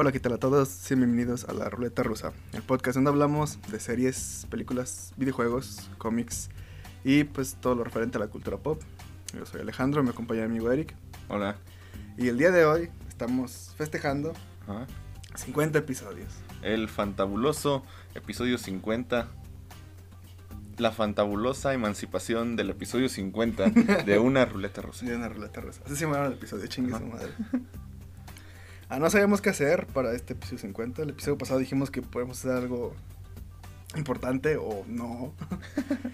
Hola, ¿qué tal a todos? Sean bienvenidos a La Ruleta Rusa, el podcast donde hablamos de series, películas, videojuegos, cómics y pues todo lo referente a la cultura pop. Yo soy Alejandro, me acompaña mi amigo Eric Hola. y el día de hoy estamos festejando Ajá. 50 episodios. El fantabuloso episodio 50. La fantabulosa emancipación del episodio 50 de una ruleta rusa. De una ruleta rusa. Así se llama el episodio, chingue su madre. Ah, no sabíamos qué hacer para este episodio 50. El episodio pasado dijimos que podemos hacer algo importante o no.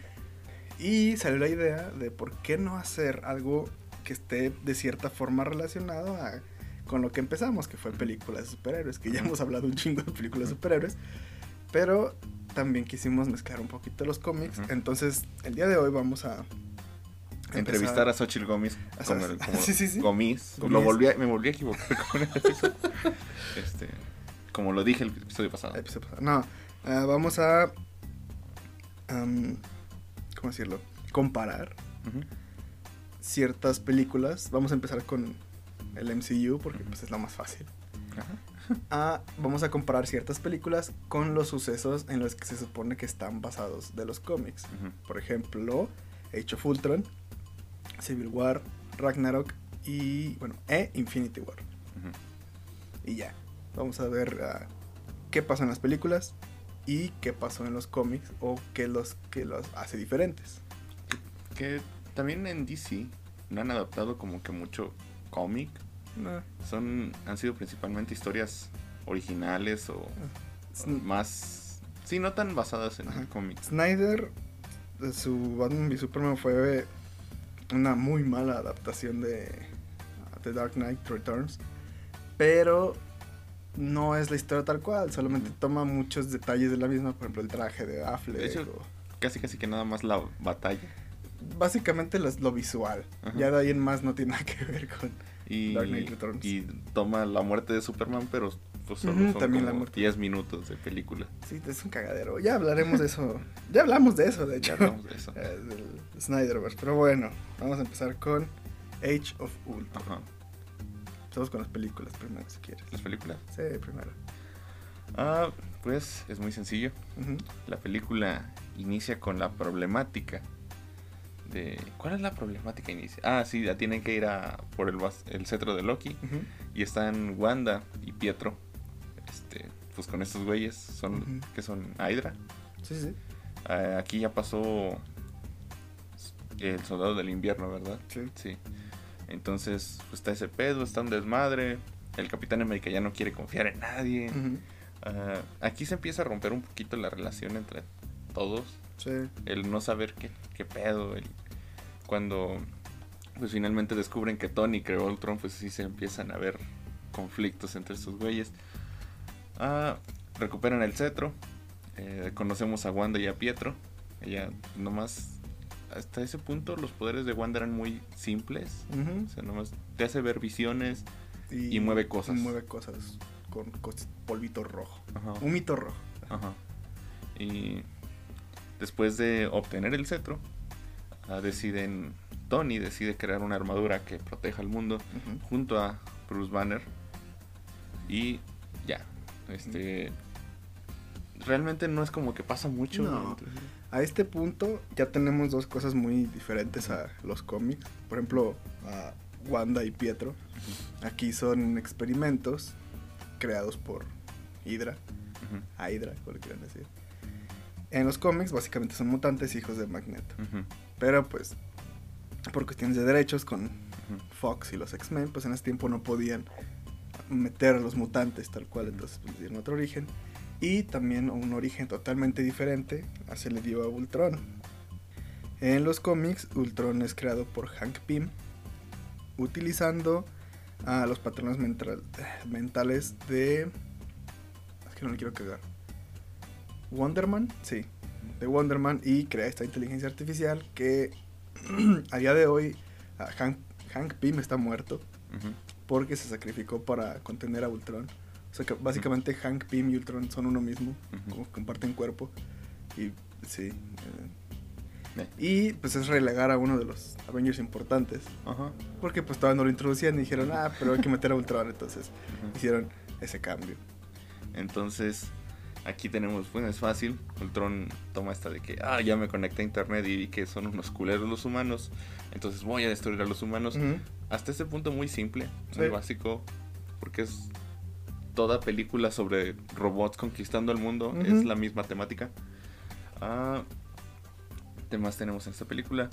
y salió la idea de por qué no hacer algo que esté de cierta forma relacionado a, con lo que empezamos, que fue películas de superhéroes, que ya hemos hablado un chingo de películas de superhéroes. Pero también quisimos mezclar un poquito los cómics. Entonces, el día de hoy vamos a... Entrevistar a Xochitl Gómez. Como, el- como sí, sí, sí. Gómez. Gómez. Lo volví a- me volví a equivocar con el episodio. Este, como lo dije el episodio pasado. episodio pasado. No, ah, vamos a. ¿Cómo decirlo? Comparar ciertas películas. Vamos a empezar con el MCU porque pues, es lo más fácil. Ajá. Ah, vamos a comparar ciertas películas con los sucesos en los que se supone que están basados de los cómics. Por ejemplo, Age of Ultron, Civil War, Ragnarok y. Bueno, e Infinity War. Y ya. Vamos a ver ah, qué pasó en las películas y qué pasó en los cómics o qué los, qué los hace diferentes. Que también en DC no han adaptado como que mucho cómic. Son, han sido principalmente historias originales o Sn- más... Sí, no tan basadas en Ajá. cómics. Snyder, eh, su Batman v Superman fue una muy mala adaptación de The Dark Knight Returns, pero no es la historia tal cual, solamente toma muchos detalles de la misma, por ejemplo el traje de Affleck. De hecho, o- Casi casi que nada más la batalla. básicamente los- lo visual, Ajá. ya de ahí en más no tiene nada que ver con... Y, Dark Knight Returns. y toma la muerte de Superman, pero pues solo son también la como muerte. 10 minutos de película. Sí, es un cagadero. Ya hablaremos de eso. Ya hablamos de eso, de Ya hecho. hablamos de eso. Eh, del Snyderverse. Pero bueno, vamos a empezar con Age of Ultron. Ajá. Empezamos con las películas primero, si quieres. Las películas. Sí, primero. Ah, pues es muy sencillo. La película inicia con la problemática de... ¿Cuál es la problemática inicia? Ah, sí, ya tienen que ir a por el, el cetro de Loki y están Wanda y Pietro. Este, pues con estos güeyes son Ujú. que son Hydra. Sí, sí. Ah, aquí ya pasó el soldado del invierno, ¿verdad? Sí. Sí. Entonces, pues está ese pedo, está un desmadre. El Capitán América ya no quiere confiar en nadie. Ah, aquí se empieza a romper un poquito la relación entre todos. Sí. El no saber qué, qué pedo. El, cuando pues finalmente descubren que Tony creó Ultron, pues sí se empiezan a ver conflictos entre estos güeyes. Ah, recuperan el cetro. eh, conocemos a Wanda y a Pietro. Ella nomás... Hasta ese punto los poderes de Wanda eran muy simples. Ujú. O sea, nomás te hace ver visiones. Y mueve cosas. y mueve cosas con polvito rojo. Ajá. Un mito rojo. Ajá. Y después de obtener el cetro, ah, deciden, Tony decide crear una armadura que proteja al mundo junto a Bruce Banner. Y ya, este... Realmente no es como que pasa mucho. No. A este punto ya tenemos dos cosas muy diferentes a los cómics. Por ejemplo, a Wanda y Pietro. Aquí son experimentos creados por Hydra. A Hydra, como le quieran decir. En los cómics básicamente son mutantes hijos de Magneto. Pero pues por cuestiones de derechos con. Fox y los X-Men, pues en ese tiempo no podían meter a los mutantes tal cual, entonces pues, dieron otro origen. Y también un origen totalmente diferente se le dio a Ultron. En los cómics, Ultron es creado por Hank Pym, utilizando a los patrones mental- mentales de... Es que no le quiero cagar. Wonderman, sí, de Wonderman y crea esta inteligencia artificial que a día de hoy Hank, Hank Pym está muerto Ujú. Porque se sacrificó para contener a Ultron. O sea que básicamente Hank Pym y Ultron son uno mismo, comparten cuerpo. Y sí. eh, Eh, Y pues es relegar a uno de los Avengers importantes. Ajá. Porque pues todavía no lo introducían y dijeron, ah, pero hay que meter a Ultron. Entonces hicieron ese cambio. Entonces, aquí tenemos, bueno, es fácil. Ultron toma esta de que, ah, ya me conecté a internet y vi que son unos culeros los humanos. Entonces voy a destruir a los humanos. Hasta ese punto muy simple, muy básico. Porque es toda película sobre robots conquistando el mundo. Es la misma temática. Ah, ¿Qué más tenemos en esta película?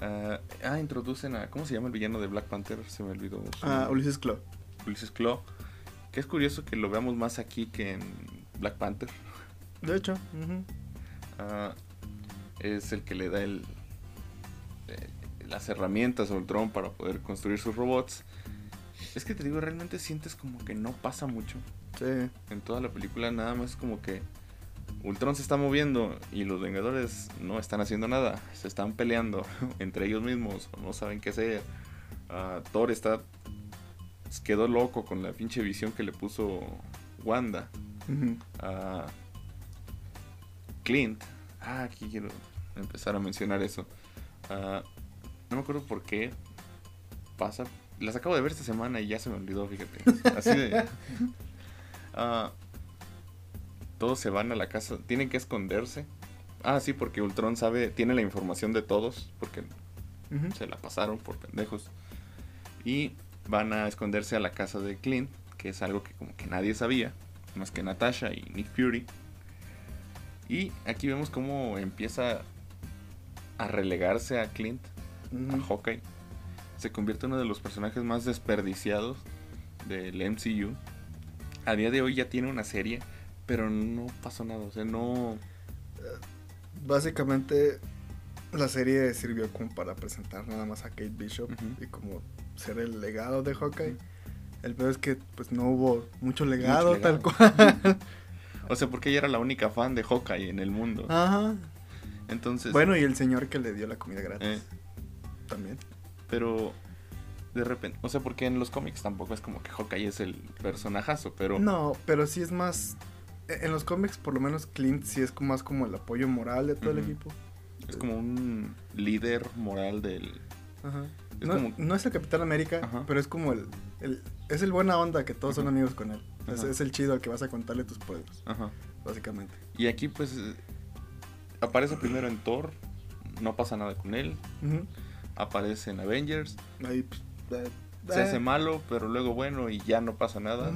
Ah, ah, introducen a. ¿Cómo se llama el villano de Black Panther? Se me olvidó. Ah. Ulises Claw. Ulysses Claw. Que es curioso que lo veamos más aquí que en Black Panther. De hecho. Ah, es el que le da el, eh, las herramientas a Ultron para poder construir sus robots. Es que te digo, realmente sientes como que no pasa mucho. sí. En toda la película nada más como que Ultron se está moviendo y los Vengadores no están haciendo nada. Se están peleando entre ellos mismos o no saben qué hacer. Ah, Thor está... Quedó loco con la pinche visión que le puso Wanda Ujú. a Clint. Ah, aquí quiero empezar a mencionar eso. Ah, no me acuerdo por qué pasa. Las acabo de ver esta semana y ya se me olvidó, fíjate. Así de. Ah, todos se van a la casa. Tienen que esconderse. Ah, sí, porque Ultron sabe, tiene la información de todos, porque se la pasaron por pendejos. Y van a esconderse a la casa de Clint, que es algo que como que nadie sabía, más que Natasha y Nick Fury. Y aquí vemos cómo empieza a relegarse a Clint, a Ujú. Hawkeye. Se convierte en uno de los personajes más desperdiciados del MCU. A día de hoy ya tiene una serie, pero no pasó nada, o sea, no... Básicamente, la serie sirvió como para presentar nada más a Kate Bishop y como ser el legado de Hawkeye. El peor es que pues no hubo mucho legado, legado. tal cual. O sea, porque ella era la única fan de Hawkeye en el mundo. Ajá. Entonces... Bueno, y el señor que le dio la comida gratis. Eh. También. Pero de repente, o sea, porque en los cómics tampoco es como que Hawkeye es el personajazo, pero No, pero sí es más. e- En los cómics, por lo menos, Clint sí es más como el apoyo moral de todo el equipo. es como un líder moral del... Ajá. Es no, como- no es el Capitán América, Ajá. pero es como el, el- Es el buena onda que todos son amigos con él. Es, el chido al que vas a contarle tus pueblos, Ajá. básicamente. Y aquí pues eh, aparece primero en Thor, no pasa nada con él, aparece en Avengers, Ahí, pues, eh, se eh, hace malo, pero luego bueno y ya no pasa nada.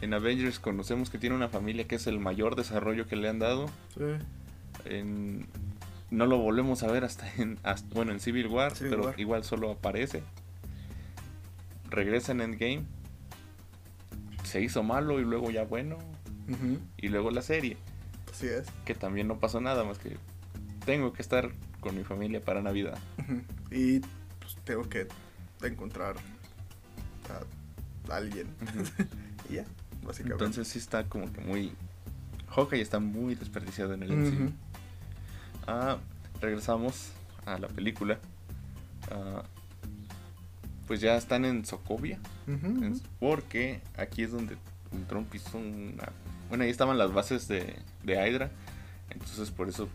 En Avengers conocemos que tiene una familia que es el mayor desarrollo que le han dado. Sí. En- no lo volvemos a ver hasta en hasta- bueno en Civil War, Civil pero War. igual solo aparece. Regresa en Endgame. Se hizo malo y luego ya bueno. Y luego la serie, Así es. que también no pasó nada más que tengo que estar con mi familia para Navidad. Y pues tengo que encontrar a alguien. y ya, básicamente. Entonces sí está como que muy Hawkeye está muy desperdiciado en el. MCU. Ah, regresamos a la película. Ah, pues ya están en ujú. Porque aquí es donde Ultron pisó una... Bueno, ahí estaban las bases de, de Hydra. Entonces por eso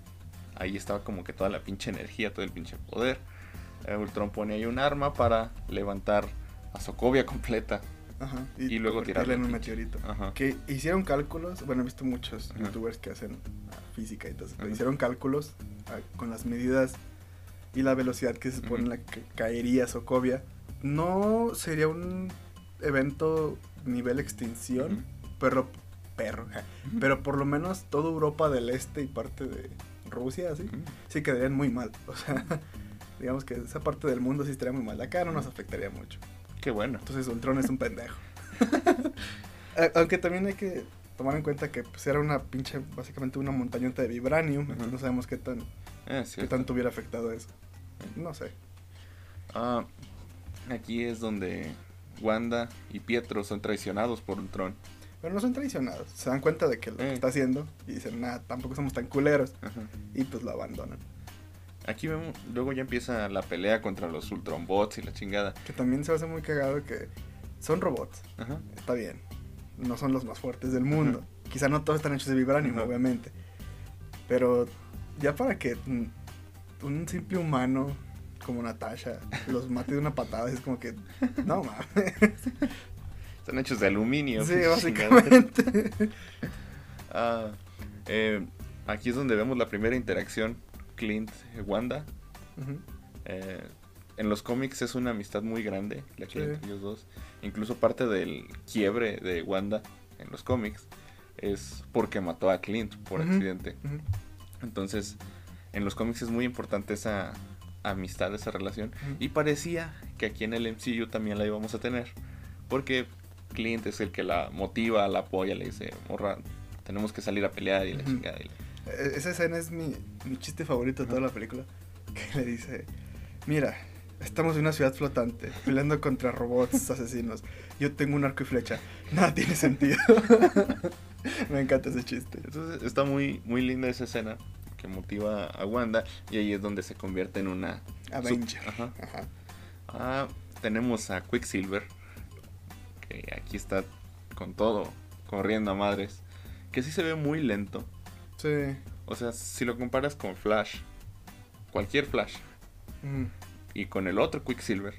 ahí estaba como que toda la pinche energía, todo el pinche poder. Eh, Ultron pone ahí un arma para levantar a Sokovia completa. Ajá. y luego tirarlo en un meteorito. Ajá. Que hicieron cálculos, bueno, he visto muchos Ajá. youtubers que hacen física y todo eso, pero Ajá. hicieron cálculos ah, con las medidas y la velocidad que se supone la que caería Sokovia. No sería un evento nivel extinción, pero perro, ja, pero por lo menos toda Europa del Este y parte de Rusia, así, sí quedarían muy mal. O sea, digamos que esa parte del mundo sí estaría muy mal. Acá no nos afectaría mucho. Qué bueno. Entonces Ultron es un pendejo. Aunque también hay que tomar en cuenta que pues, era una pinche, básicamente una montañota de vibranium. Entonces no sabemos qué tan, Eh, qué tanto hubiera afectado eso. No sé. Ah, aquí es donde Wanda y Pietro son traicionados por Ultron. Pero no son traicionados. Se dan cuenta de que lo que Eh. está haciendo y dicen, nada, tampoco somos tan culeros. Ajá. Y pues lo abandonan. Aquí vemos, luego ya empieza la pelea contra los Ultron bots y la chingada. Que también se hace muy cagado que son robots. Ajá. Está bien. No son los más fuertes del mundo. Quizá no todos están hechos de vibranium, obviamente. Pero ya para que un simple humano como Natasha los mate de una patada, es como que. No mames. Están hechos de aluminio. Sí, básicamente. Ah, eh, aquí es donde vemos la primera interacción Clint-Wanda. Ujú. Eh, en los cómics es una amistad muy grande la que Sí. entre ellos dos. Incluso parte del quiebre de Wanda en los cómics es porque mató a Clint por accidente. Entonces, en los cómics es muy importante esa amistad, esa relación. Y parecía que aquí en el MCU también la íbamos a tener. Porque Clint es el que la motiva, la apoya, le dice, morra, tenemos que salir a pelear y la chingada. y la- E- Esa escena es mi, mi chiste favorito de toda la película. Que le dice, mira, estamos en una ciudad flotante, peleando contra robots asesinos. Yo tengo un arco y flecha. Nada tiene sentido. Me encanta ese chiste. Entonces está muy, muy linda esa escena que motiva a Wanda y ahí es donde se convierte en una... Avenger. Ajá. Ajá. Ah, tenemos a Quicksilver, que aquí está con todo, corriendo a madres, que sí se ve muy lento. Sí. O sea, si lo comparas con Flash, cualquier Flash, Mm. Y con el otro Quicksilver,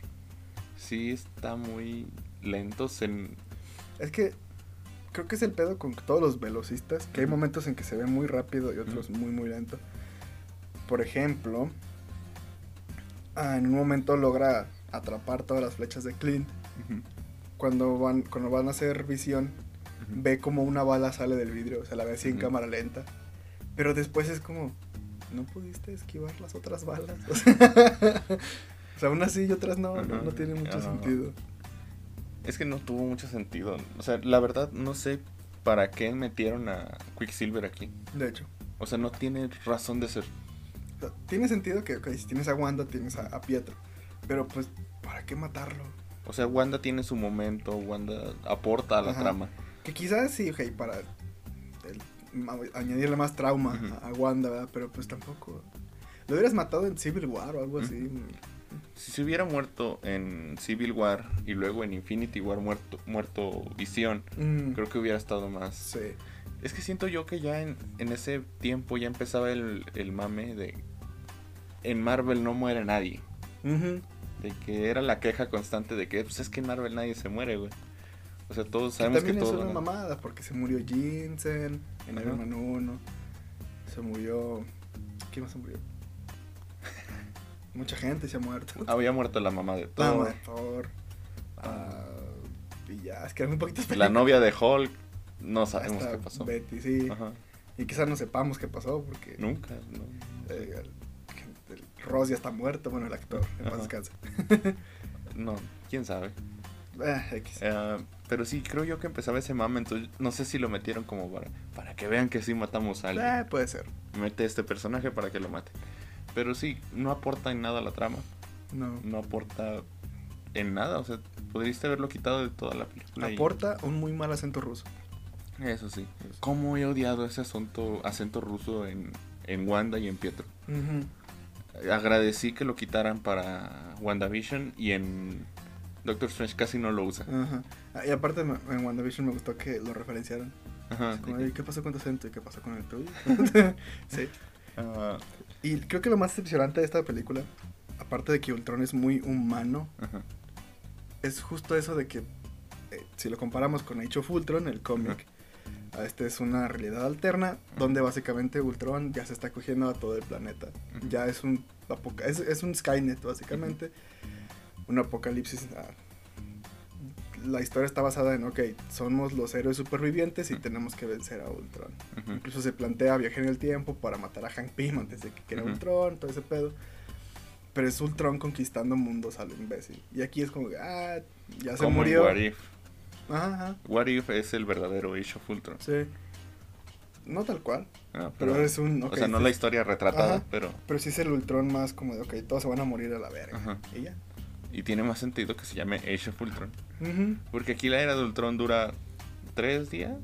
sí está muy lento. Se... Es que creo que es el pedo con todos los velocistas, que hay momentos en que se ve muy rápido y otros muy muy lento. Por ejemplo, ah, en un momento logra atrapar todas las flechas de Clint. Cuando van, cuando van a hacer visión, ve como una bala sale del vidrio, o sea, la ve así en cámara lenta. Pero después es como, ¿no pudiste esquivar las otras balas? O sea, o sea, unas sí y otras no, no, no tiene mucho sentido. Es que no tuvo mucho sentido. O sea, la verdad no sé para qué metieron a Quicksilver aquí. De hecho. O sea, no tiene razón de ser. Tiene sentido que, ok, si tienes a Wanda, tienes a, a Pietro. Pero pues, ¿para qué matarlo? O sea, Wanda tiene su momento, Wanda aporta a la Ajá. trama. Que quizás sí, ok, para añadirle más trauma a, a Wanda, ¿verdad? Pero pues tampoco. Lo hubieras matado en Civil War o algo así. Si se hubiera muerto en Civil War y luego en Infinity War muerto, muerto Visión, Mm, creo que hubiera estado más. Sí. Es que siento yo que ya en, en ese tiempo ya empezaba el, el mame de. En Marvel no muere nadie. De que era la queja constante de que pues es que en Marvel nadie se muere, güey. O sea, todos Que sabemos que, también es todos una van a- mamada, porque se murió Jensen en. Iron Man 1. Se murió. ¿Quién más se murió? Mucha gente se ha muerto. Había muerto la mamá de La Thor. mamá de Thor. ah, y ya, es que muy poquitas La novia de Hulk. No sabemos Hasta qué pasó. Betty, sí. Ajá. Y quizás no sepamos qué pasó, porque. Nunca, no. eh, el, el Ross ya está muerto, bueno, el actor, en paz Ajá. descanse. No, quién sabe. Ah, X. Eh, pero sí, creo yo que empezaba ese mame, entonces no sé si lo metieron como para, para que vean que sí matamos a alguien. Ah, puede ser. Mete este personaje para que lo mate. Pero sí, no aporta en nada a la trama. No. No aporta en nada. O sea, podríiste haberlo quitado de toda la película. y- Aporta un muy mal acento ruso. Eso sí. ¿Cómo he odiado ese asunto, acento ruso en, en Wanda y en Pietro? Ujú. Agradecí que lo quitaran para WandaVision y en Doctor Strange casi no lo usa. Ajá. Y aparte en WandaVision me gustó que lo referenciaran. Ajá. Como, "Ey, ¿Qué pasó con tu acento y qué pasó con el tuyo? sí. Ah, Y creo que lo más decepcionante de esta película, aparte de que Ultron es muy humano, ajá. es justo eso de que eh, si lo comparamos con Age of Ultron, el cómic, a este es una realidad alterna donde básicamente Ultron ya se está cogiendo a todo el planeta. Ya es un es, es un Skynet básicamente, un apocalipsis. La historia está basada en, ok, somos los héroes supervivientes y tenemos que vencer a Ultron. Incluso se plantea viajar en el tiempo para matar a Hank Pym antes de que era Ujú. Ultron, todo ese pedo. Pero es Ultron conquistando mundos a lo imbécil. Y aquí es como, ah, ya se murió. What If. Ajá, ajá, What If es el verdadero Age of Ultron. sí. No tal cual, Ah, pero, es un... o ok, sea, no sí, la historia retratada, Ajá. pero... Pero sí es el Ultron más como de, ok, todos se van a morir a la verga. Ajá. Y ya. Y tiene más sentido que se llame Age of Ultron. Porque aquí la era de Ultron dura tres días.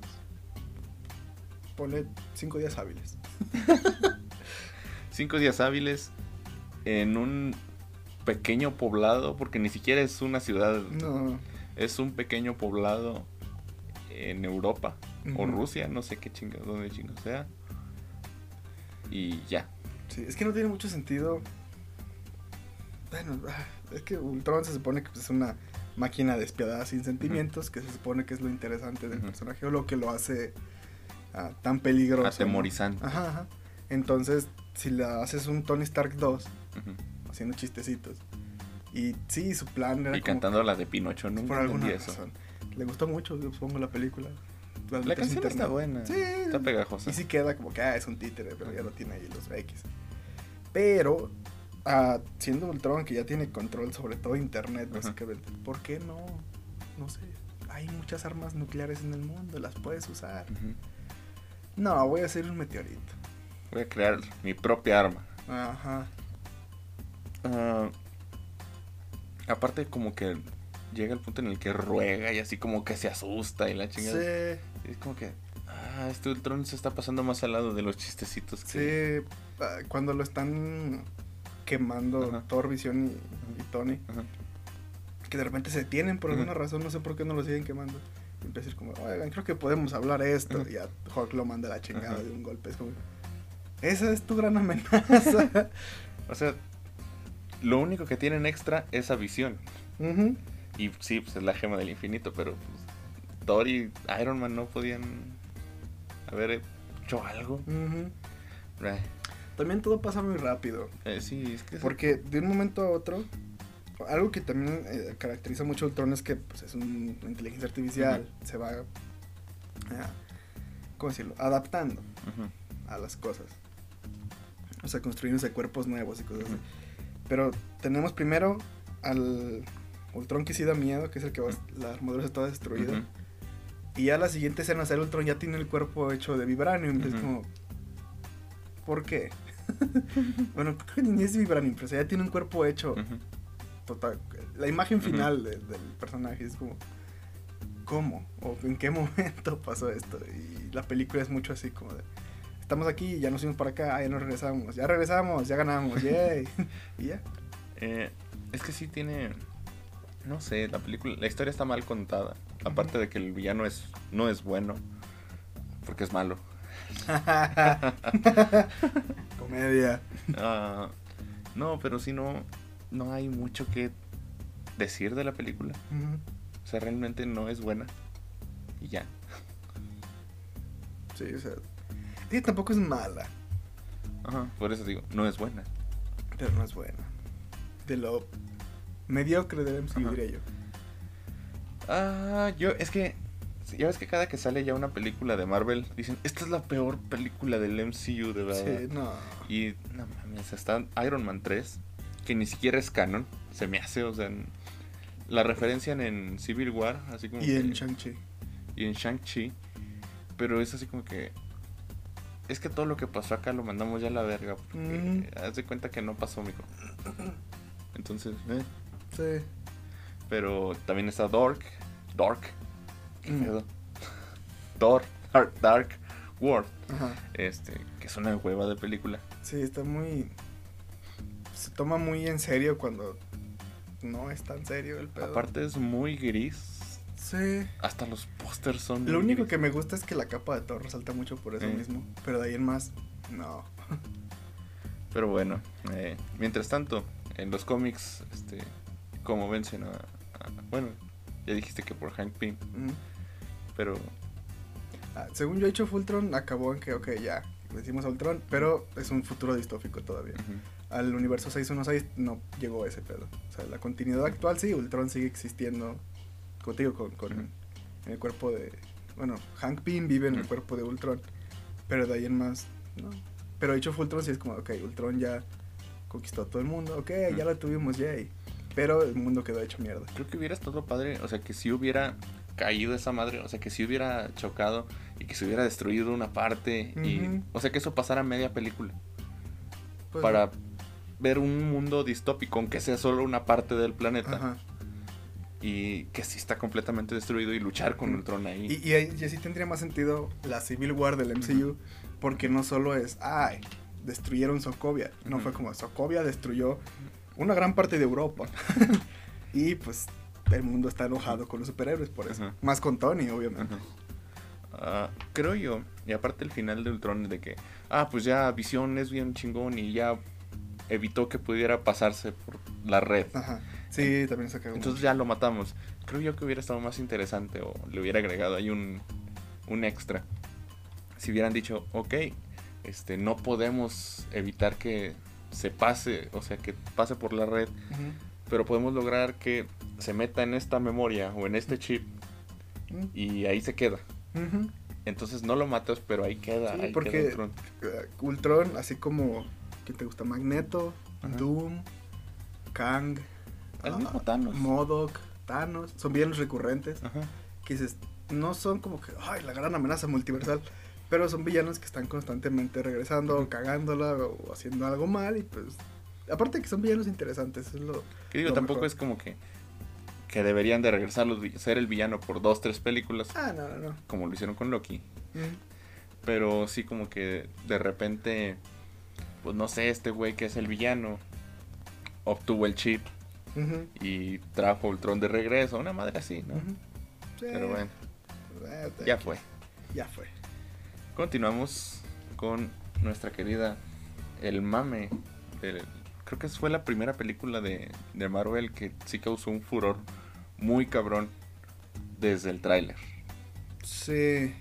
Ponle cinco días hábiles. Cinco días hábiles en un pequeño poblado, porque ni siquiera es una ciudad, No. es un pequeño poblado en Europa o. Rusia, no sé qué chingados, dónde chingados sea. Y ya. Sí, es que no tiene mucho sentido. Bueno, ah, es que Ultron se supone que es una máquina despiadada sin sentimientos, que se supone que es lo interesante del personaje o lo que lo hace ah, tan peligroso. ¿no? Atemorizante. Ajá, ajá. Entonces, si le haces un Tony Stark 2, Ujú. haciendo chistecitos, y sí, su plan era Y como cantando la de Pinocho, ¿no? por alguna eso. razón. Le gustó mucho, yo supongo, la película. Las La canción está buena. Sí. Está pegajosa. Y sí queda como que ah, es un títere, pero ya lo tiene ahí los X. Pero, ah, siendo Ultron, que ya tiene control sobre todo Internet, Ajá. básicamente, ¿por qué no? No sé. Hay muchas armas nucleares en el mundo, las puedes usar. No, voy a hacer un meteorito. Voy a crear mi propia arma. Ajá. Ah, aparte como que llega el punto en el que ruega y así como que se asusta y la chingada. Sí, Es como que, ah, este Ultron se está pasando más al lado de los chistecitos que... sí. ah, Cuando lo están quemando Ajá. Thor, Visión y, y Tony, Ajá. que de repente se detienen por alguna razón, no sé por qué no lo siguen quemando. Y empieza a decir como, oigan, creo que podemos hablar esto. Y ya Hulk lo manda a la chingada de un golpe. Es como, esa es tu gran amenaza. O sea, lo único que tienen extra es esa visión. Y sí, pues es la gema del infinito, pero pues, Thor y Iron Man no podían haber hecho algo. Eh, También todo pasa muy rápido. eh, sí, es que... Porque de un momento a otro, algo que también eh, caracteriza mucho a Ultron es que pues, es un- una inteligencia artificial, se va, ah, ¿cómo decirlo?, adaptando a las cosas. O sea, construyéndose cuerpos nuevos y cosas así. Pero tenemos primero al Ultron que sí da miedo, que es el que va, la armadura está destruida. Y ya la siguiente escena, el Ultron ya tiene el cuerpo hecho de vibranium. Es como, ¿por qué? bueno, creo que ni es vibranium, pero o sea, ya tiene un cuerpo hecho total. La imagen final de- del personaje es como, ¿cómo? ¿O en qué momento pasó esto? Y la película es mucho así como de, estamos aquí, ya nos fuimos para acá, ah, ya nos regresamos, ya regresamos, ya ganamos, yay. y ya. Eh, es que sí tiene. No sé, la película. La historia está mal contada. Aparte de que el villano es, no es bueno. Porque es malo. Comedia. Ah, no, pero sí no. No hay mucho que decir de la película. O sea, realmente no es buena. Y ya. Sí, o sea, sí, tampoco es mala, Ajá. Por eso digo, no es buena. pero no es buena. De lo mediocre del MCU, Ajá. diría yo. Ah, yo, es que. Ya ves que cada que sale ya una película de Marvel, dicen, esta es la peor película del MCU, de verdad. Sí, no. Y no mames, está Iron Man 3, que ni siquiera es canon, se me hace, o sea, en- la referencian en Civil War, así como Y en que- Shang-Chi. y en Shang-Chi, pero es así como que es que todo lo que pasó acá lo mandamos ya a la verga, porque Mm. haz de cuenta que no pasó, mijo. Entonces, eh, Sí. pero también está Dark, Dark, qué Mm. Thor, Dark, Dark World, Ajá. este, que es una hueva de película. Sí, está muy. Se toma muy en serio cuando no es tan serio el pedo. Aparte es muy gris, Sí. Hasta los pósters son. Lo muy único gris. que me gusta es que la capa de Thor resalta mucho por eso Eh. mismo. Pero de ahí en más, no. Pero bueno, eh, mientras tanto, en los cómics, este, como vencen a, a- Bueno, ya dijiste que por Hank Pym, Mm. Pero. Ah, según yo, hecho Ultron acabó en que, ok, ya, decimos a Ultron, pero es un futuro distópico todavía. ujú, Al universo 616 no llegó ese pedo. O sea, la continuidad actual sí, Ultron sigue existiendo contigo, con, con en el cuerpo de... Bueno, Hank Pym vive en el cuerpo de Ultron, pero de ahí en más, no. Pero hecho Ultron sí es como, ok, Ultron ya conquistó a todo el mundo, ok, ya lo tuvimos, yay. Pero el mundo quedó hecho mierda. Creo que hubiera estado padre, o sea, que si hubiera caído esa madre, o sea, que si hubiera chocado y que se hubiera destruido una parte, y, o sea, que eso pasara media película, Pues, para ver un mundo distópico, aunque sea solo una parte del planeta, Ajá. y que sí está completamente destruido y luchar con Ujú. Ultron ahí. Y, y, y así tendría más sentido la Civil War del MCU, porque no solo es, ay, destruyeron Sokovia, no Ujú. fue como Sokovia destruyó una gran parte de Europa. y pues el mundo está enojado con los superhéroes por eso. Más con Tony, obviamente. Ah, creo yo, y aparte el final de Ultron de que, ah, pues ya Visión es bien chingón y ya evitó que pudiera pasarse por la red. Ajá. Sí, también se cagó. Entonces ya lo matamos. Creo yo que hubiera estado más interesante o le hubiera agregado ahí un, un extra. Si hubieran dicho, ok, este, no podemos evitar que se pase, o sea, que pase por la red, Ujú. Pero podemos lograr que se meta en esta memoria o en este chip y ahí se queda. Entonces no lo matas, pero ahí queda. Sí, ahí porque- queda Ultron. Eh, Ultron, así como, ¿quién te gusta? Magneto, Ajá. Doom, Kang, El ah, mismo Thanos. Modok, Thanos, son villanos recurrentes. Ajá. Que dices, no son como que, ay, la gran amenaza multiversal, pero son villanos que están constantemente regresando, Ujú. cagándola o haciendo algo mal y pues... Aparte que son villanos interesantes, es lo... Que digo, Lo tampoco mejor. es como que, que deberían de regresar los ser el villano por dos, tres películas, Ah, no, no, no. como lo hicieron con Loki. Mm. Pero sí como que de repente, pues no sé, este güey que es el villano, obtuvo el chip y trajo Ultron de regreso, una madre así, ¿no? Sí, Pero bueno, ya fue. Ya fue. Continuamos con nuestra querida El Mame. del- creo que fue la primera película de, de Marvel que sí causó un furor muy cabrón desde el tráiler. Sí.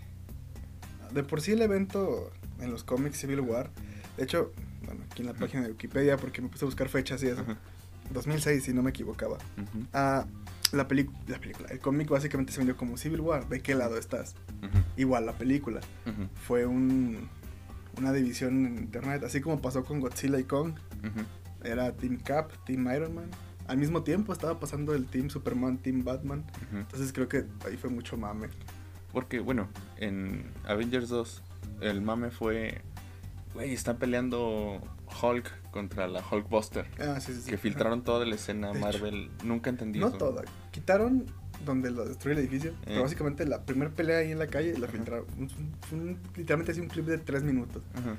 De por sí el evento en los cómics Civil War, de hecho, bueno, aquí en la página de Wikipedia, porque me puse a buscar fechas y eso, Ajá. 2006 si no me equivocaba. Ah, la, peli- la película, el cómic básicamente se vendió como Civil War, ¿de qué lado estás? Igual la película, fue un, una división en internet, así como pasó con Godzilla y Kong. Era Team Cap, Team Iron Man. Al mismo tiempo estaba pasando el Team Superman, Team Batman. Entonces creo que ahí fue mucho mame. Porque, bueno, en Avengers 2, el mame fue. Güey, están peleando Hulk contra la Hulkbuster. Ah, sí, sí, sí. Que filtraron toda la escena De hecho. Marvel. Nunca entendí No eso. toda. Quitaron donde lo destruye el edificio. Eh. Pero básicamente la primera pelea ahí en la calle la Ajá. filtraron. Un- fue un- literalmente así un clip de tres minutos. Ajá,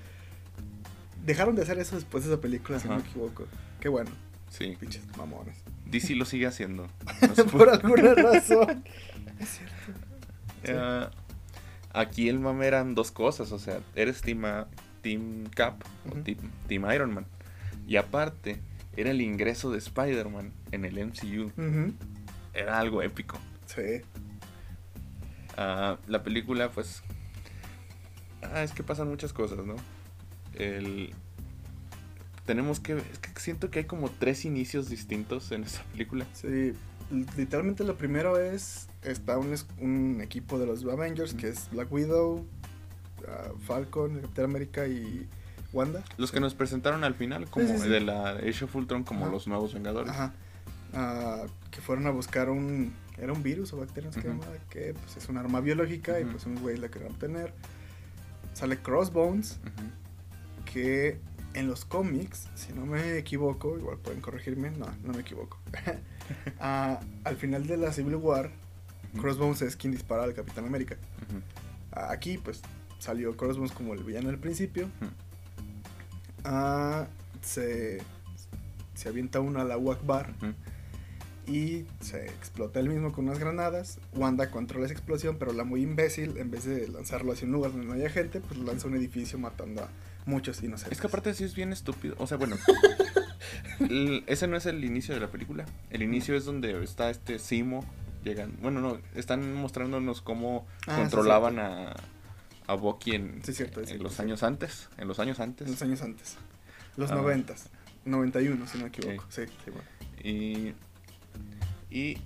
Dejaron de hacer eso después de esa película, si no me equivoco. Qué bueno, Sí. pinches mamones. DC lo sigue haciendo. No Por alguna razón. es cierto. Sí. Ah, aquí el mame eran dos cosas, o sea, eres Team, team Cap o team, team Iron Man. Y aparte, era el ingreso de Spider-Man en el MCU. Era algo épico. Sí. Ah, la película, pues... Ah, es que pasan muchas cosas, ¿no? El... Tenemos que... Es que siento que hay como tres inicios distintos en esta película. Sí, literalmente lo primero es, está un, equipo de los Avengers, que es Black Widow, ah, Falcon, Capitán América y Wanda. Los que nos presentaron al final, como sí, sí. de la Age of Ultron, como Ajá. los nuevos Vengadores. Ajá. Ah, que fueron a buscar un, era un virus o bacteria, no sé qué Ujú. llamaba, que pues, es un arma biológica y pues un güey la querían obtener. Sale Crossbones, Ujú. Que en los cómics, si no me equivoco, igual pueden corregirme, no, no me equivoco. Ah, al final de la Civil War. Crossbones es quien dispara al Capitán América. Ah, Aquí, pues, salió Crossbones como el villano al principio. Ah, se, se avienta uno a la Bar Ujú. y se explota él mismo con unas granadas. Wanda controla esa explosión, pero la muy imbécil, en vez de lanzarlo hacia un lugar donde no haya gente, pues lanza un edificio matando a muchos inocentes. Es que aparte sí es bien estúpido. O sea, bueno. el- ese no es el inicio de la película. El inicio es donde está este Simo. Llegan. Bueno, no. Están mostrándonos cómo Ah, sí, controlaban a, a Bucky en, Sí, cierto, en sí, los sí. años antes. En los años antes. En los años antes. Los Ah. noventas. 91, si no me equivoco. Sí, bueno. Y. Y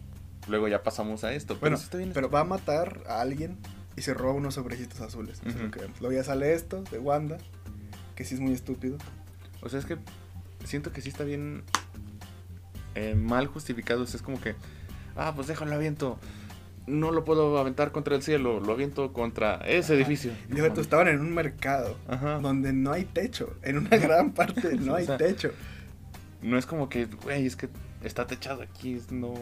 luego ya pasamos a esto. Pero Bueno, bien pero va a matar a alguien y se roba unos sobrecitos azules. Eso es Ujú. lo que vemos. Luego ya sale esto de Wanda, que sí es muy estúpido. O sea, es que siento que sí está bien eh, mal justificado. O sea, es como que, ah, pues déjalo aviento. No lo puedo aventar contra el cielo, lo aviento contra ese Ajá. edificio. Y estaban en un mercado Ajá. donde no hay techo. En una gran parte no O hay sea, techo. No es como que, güey, es que está techado aquí, es no...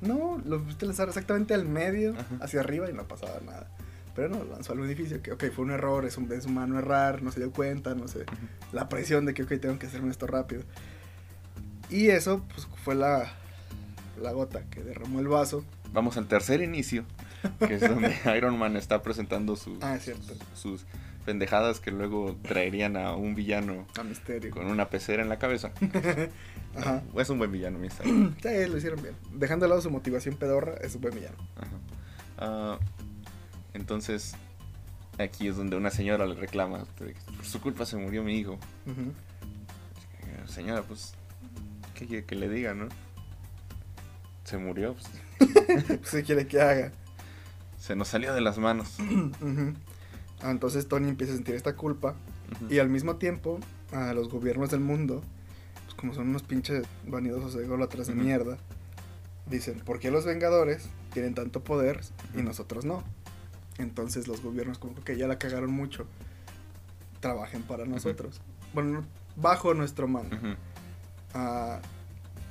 No, lo viste lanzar exactamente al medio, Ajá. hacia arriba y no pasaba nada. Pero no, lanzó al edificio, que ok, fue un error, es, un, es humano errar, no se dio cuenta, no sé. La presión de que ok, tengo que hacerme esto rápido. Y eso, pues fue la, la gota que derramó el vaso. Vamos al tercer inicio, que es donde Iron Man está presentando sus, Ah, sus pendejadas que luego traerían a un villano A misterio. con una pecera en la cabeza. Ajá. Es un buen villano, mi style. Sí, lo hicieron bien. Dejando de lado su motivación pedorra, es un buen villano. Ajá. Ah, entonces, aquí es donde una señora le reclama, de por su culpa se murió mi hijo. Eh, Señora, pues, ¿qué quiere que le diga, no? Se murió, pues, ¿qué quiere que haga? se nos salió de las manos. Ah, Entonces Tony empieza a sentir esta culpa y al mismo tiempo a los gobiernos del mundo, pues como son unos pinches vanidosos ególatras de mierda, dicen, ¿por qué los Vengadores tienen tanto poder y nosotros no? Entonces los gobiernos como que ya la cagaron mucho, trabajen para nosotros. Bueno, bajo nuestro mando. Ah,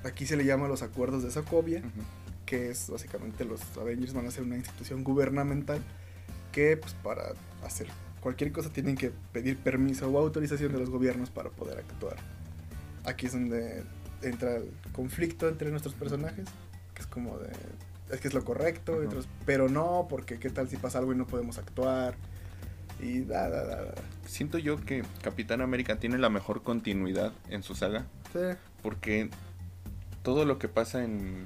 aquí se le llama los acuerdos de Sokovia. Ujú. que es básicamente los Avengers van a ser una institución gubernamental que pues para hacer cualquier cosa tienen que pedir permiso o autorización de los gobiernos para poder actuar. Aquí es donde entra el conflicto entre nuestros personajes, que es como de es que es lo correcto, y otros, pero no, porque qué tal si pasa algo y no podemos actuar. Y da, da, da, da. Siento yo que Capitán América tiene la mejor continuidad en su saga. Sí, Porque todo lo que pasa en,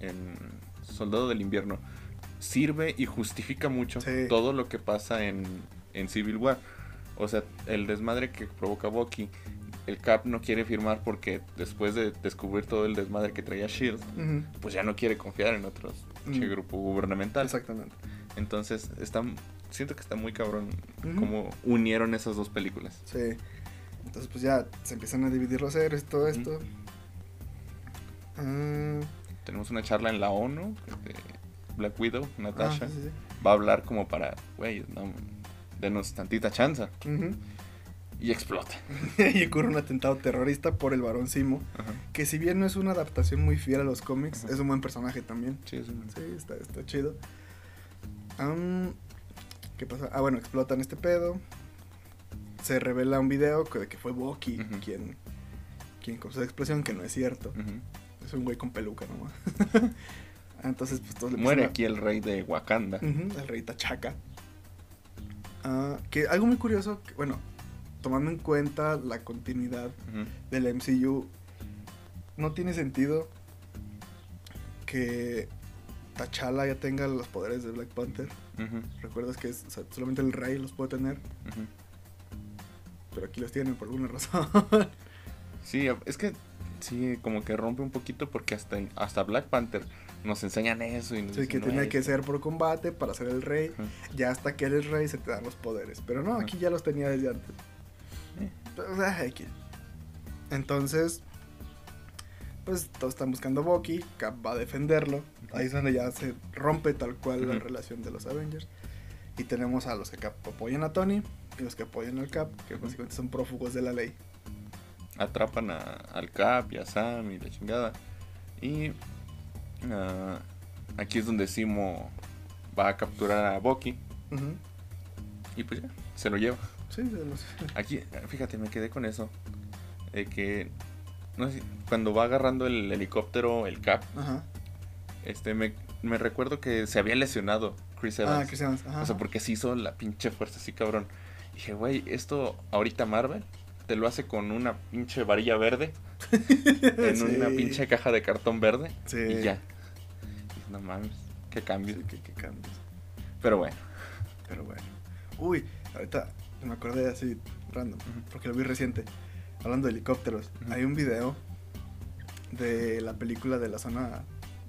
en Soldado del Invierno sirve y justifica mucho Sí. todo lo que pasa en, en Civil War. O sea, el desmadre que provoca Bucky, el Cap no quiere firmar porque después de descubrir todo el desmadre que traía Shield, pues ya no quiere confiar en otros grupo gubernamental. exactamente. Entonces, está, siento que está muy cabrón Ujú. cómo unieron esas dos películas. Sí. Entonces pues ya se empiezan a dividir los héroes, todo esto. Ah, Tenemos una charla en la ONU, de Black Widow, Natasha. ah, sí, sí, va a hablar como para, güey, no, denos tantita chanza. Y explota. y ocurre un atentado terrorista por el varón Simo, Ajá. que si bien no es una adaptación muy fiel a los cómics, Ajá. es un buen personaje también. Sí, es un- Sí, está, está chido. Am, ¿Qué pasa? Ah, bueno, explotan este pedo. Se revela un video que- de que fue Bucky quien, quien causó la explosión, que no es cierto. Es un güey con peluca nomás. Entonces, pues todos le Muere a- aquí el rey de Wakanda. El rey Tachaca. Ah, que algo muy curioso, que, bueno, tomando en cuenta la continuidad del MCU, no tiene sentido que T'Challa ya tenga los poderes de Black Panther. Recuerdas que es, o sea, solamente el rey los puede tener, pero aquí los tienen por alguna razón. Sí, es que sí, como que rompe un poquito porque hasta, hasta Black Panther nos enseñan eso. Y nos Así que dicen, "No, tiene que ser por combate para ser el rey. Ya hasta que eres rey se te dan los poderes. Pero no, aquí ya los tenía desde antes. Entonces, pues todos están buscando a Bucky. Cap va a defenderlo. Ahí es donde ya se rompe tal cual la relación de los Avengers. Y tenemos a los que Cap apoyan a Tony y los que apoyan al Cap, que Ujú. básicamente son prófugos de la ley. Atrapan a, al Cap y a Sam y la chingada. Y ah, aquí es donde Simo va a capturar a Bucky. Y pues ya, se lo lleva. Sí, de los- Aquí, fíjate, me quedé con eso. De que, no sé, cuando va agarrando el helicóptero, el Cap, Ajá. este, me, me recuerdo que se había lesionado Chris Evans. Ah, Chris Evans. Ajá. O sea, porque se hizo la pinche fuerza así, cabrón. Dije, güey, esto ahorita Marvel te lo hace con una pinche varilla verde, en Sí. una pinche caja de cartón verde, Sí. y ya. Y no mames, qué cambio. Sí, qué- qué cambios. Pero bueno. Pero bueno. Uy, ahorita me acordé así random, porque lo vi reciente. Hablando de helicópteros, hay un video de la película de la zona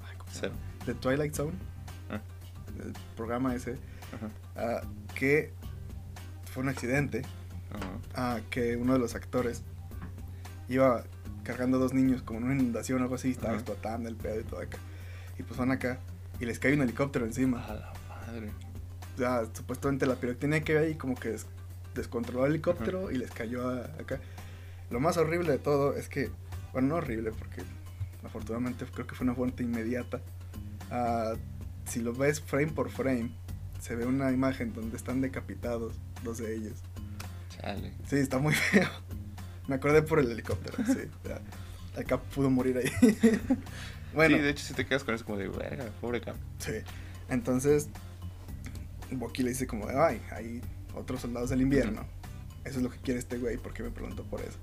ay, ¿cómo se Cero. llama? de Twilight Zone, Ah, el programa ese, ah, que fue un accidente, ah, que uno de los actores iba cargando a dos niños como en una inundación o algo así, estaba explotando el pedo y todo acá. Y pues van acá y les cae un helicóptero encima. A la madre. ya, supuestamente la pirotecnia que ahí como que des- descontroló el helicóptero y les cayó a- acá. Lo más horrible de todo es que, bueno, no horrible porque afortunadamente creo que fue una fuente inmediata. Ah, si lo ves frame por frame, se ve una imagen donde están decapitados dos de ellos. Chale. Sí, está muy feo. Me acordé por el helicóptero, sí. ya. Acá pudo morir ahí. bueno, Sí, de hecho, si te quedas con eso como de, verga, pobre Cap. Sí. Entonces, Bucky le dice como ay, ahí otros soldados del invierno. Eso es lo que quiere este güey, porque me pregunto por eso.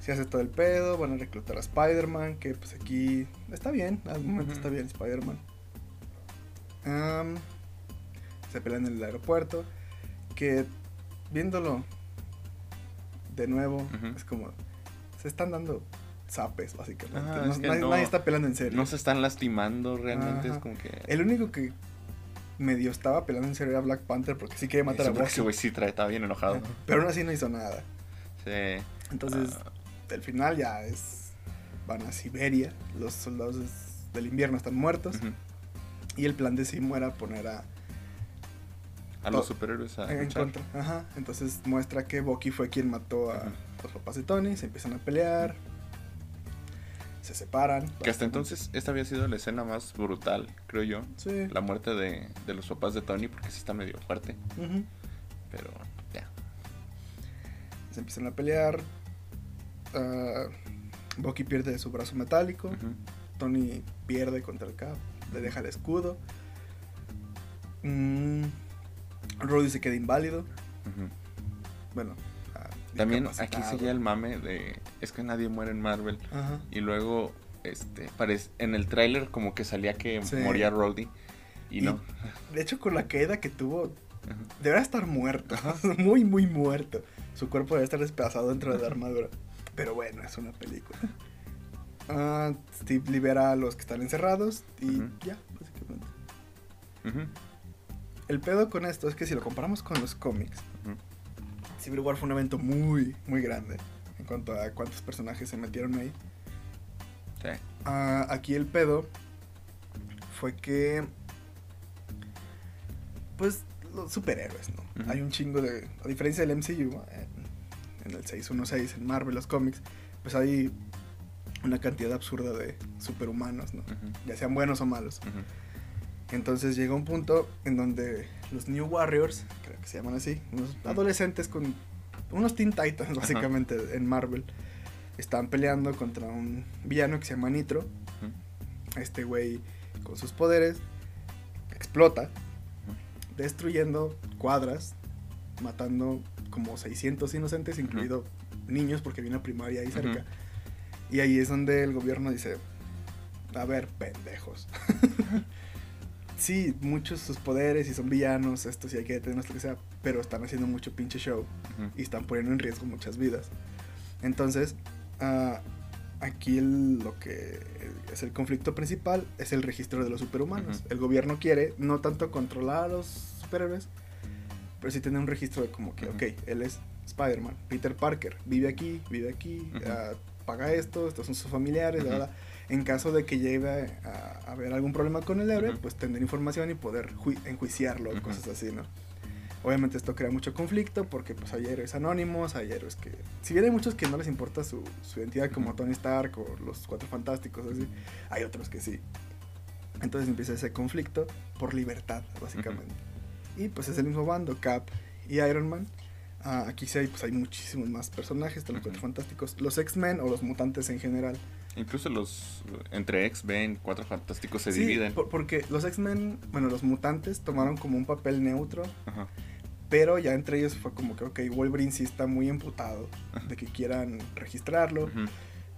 Se hace todo el pedo, van a reclutar a Spider-Man, que pues aquí está bien, al momento está bien Spider-Man. Am, se pelean en el aeropuerto, que viéndolo de nuevo, es como, se están dando zapes, básicamente. Ah, No- es que nadie, no- nadie está peleando en serio. No se están lastimando realmente, Ajá. es como que... El único que medio estaba peleando en serio era Black Panther, porque sí quería matar Sí, a Bucky. ese güey sí trae, estaba bien enojado. Pero aún así no hizo nada. Sí. Entonces, Ah, el final ya es. Van a Siberia. Los soldados es- del invierno están muertos. Y el plan de Simo era poner a. A los superhéroes a en luchar. contra. Ajá. Entonces muestra que Bucky fue quien mató a los papás de Tony. Se empiezan a pelear. Se separan. Que hasta entonces esta había sido la escena más brutal, creo yo. Sí. La muerte de, de los papás de Tony, porque sí está medio fuerte. Pero ya. Se empiezan a pelear. Ah, Bucky pierde su brazo metálico. Tony pierde contra el Cap, le deja el escudo. Mm, Roddy se queda inválido. Bueno, También aquí seguía el mame de es que nadie muere en Marvel. Ajá. Y luego, este, parece, en el tráiler como que salía que Sí. moría Roddy. Y, Y- no. De hecho, con la caída que tuvo, Ajá. debería estar muerto. muy, muy muerto. Su cuerpo debe estar despedazado dentro de la armadura. Pero bueno, es una película. Ah, Steve libera a los que están encerrados y ya, básicamente. El pedo con esto es que si lo comparamos con los cómics. Civil War fue un evento muy, muy grande en cuanto a cuántos personajes se metieron ahí. Sí. Ah, aquí el pedo fue que, pues, los superhéroes, ¿no? Hay un chingo de, a diferencia del MCU, en, en el 616, en Marvel, los cómics, pues hay una cantidad absurda de superhumanos, ¿no? Ya sean buenos o malos. Ujú. Entonces llega un punto en donde los New Warriors, creo que se llaman así, unos adolescentes con unos Teen Titans básicamente en Marvel, estaban peleando contra un villano que se llama Nitro. Este güey con sus poderes explota, destruyendo cuadras, matando como 600 inocentes, incluido niños porque había una primaria ahí cerca. Y ahí es donde el gobierno dice, a ver, pendejos. sí, muchos sus poderes y son villanos, estos y hay que detenerlos, lo que sea, pero están haciendo mucho pinche show y están poniendo en riesgo muchas vidas. Entonces, ah, aquí el- lo que es el conflicto principal es el registro de los superhumanos. El gobierno quiere no tanto controlar a los superhéroes, pero sí tener un registro de como que, ok, él es Spider-Man, Peter Parker, vive aquí, vive aquí, ah, paga esto, estos son sus familiares, bla, bla. En caso de que llegue a, a haber algún problema con el héroe, pues tener información y poder ju- enjuiciarlo, Ujú. cosas así, ¿no? Obviamente esto crea mucho conflicto porque pues hay héroes anónimos, hay héroes que... Si bien hay muchos que no les importa su, su identidad como. Tony Stark o los Cuatro Fantásticos, así, hay otros que sí. Entonces empieza ese conflicto por libertad, básicamente. Y pues es el mismo bando, Cap y Iron Man. Ah, aquí sí hay, pues, hay muchísimos más personajes, están los. Cuatro Fantásticos, los X-Men o los mutantes en general. Incluso los entre X-Men, Cuatro Fantásticos se Sí, dividen. por- porque los X-Men, bueno, los mutantes tomaron como un papel neutro Ajá. Pero ya entre ellos fue como que, ok, Wolverine sí está muy emputado de que quieran registrarlo. Ujú.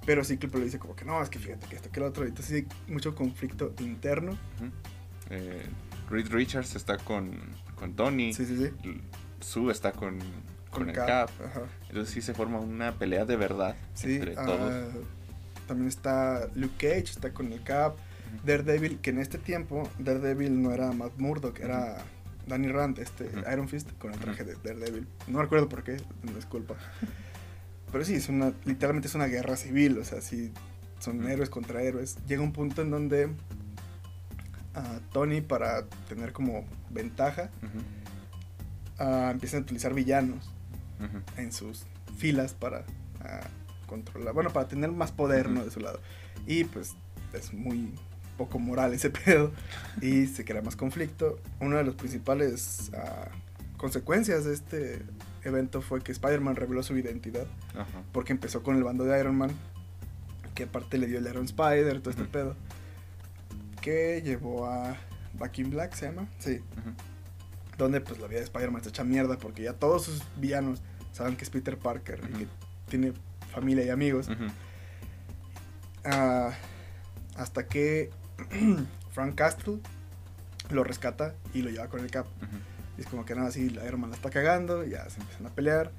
Pero Cíclope le dice como que no, es que fíjate que esto, que lo otro. Entonces sí mucho conflicto interno. Eh, Reed Richards está con, con Tony. Sí, sí, sí. Sue está con, con, el Cap, Cap. Ajá. Entonces sí se forma una pelea de verdad Sí, entre ah, todos. También está Luke Cage, está con el Cap. Daredevil, que en este tiempo Daredevil no era Matt Murdock, era Danny Rand, este. Iron Fist con el traje de Daredevil. No recuerdo por qué, no es culpa. Pero sí, es una, literalmente es una guerra civil, o sea, sí, son héroes contra héroes. Llega un punto en donde ah, Tony, para tener como ventaja, empiezan a utilizar villanos en sus filas para ah, controlar, bueno, para tener más poder, ¿no? De su lado. Y pues es muy poco moral ese pedo y se crea más conflicto. Una de las principales ah, consecuencias de este evento fue que Spider-Man reveló su identidad Ajá. porque empezó con el bando de Iron Man, que aparte le dio el Iron Spider, todo este pedo, que llevó a Back in Black, ¿se llama? Sí, donde pues la vida de Spider-Man está hecha mierda porque ya todos sus villanos saben que es Peter Parker y que tiene familia y amigos. Ah, hasta que Frank Castle lo rescata y lo lleva con el Cap. Y es como que nada, así la Iron Man la está cagando, ya se empiezan a pelear.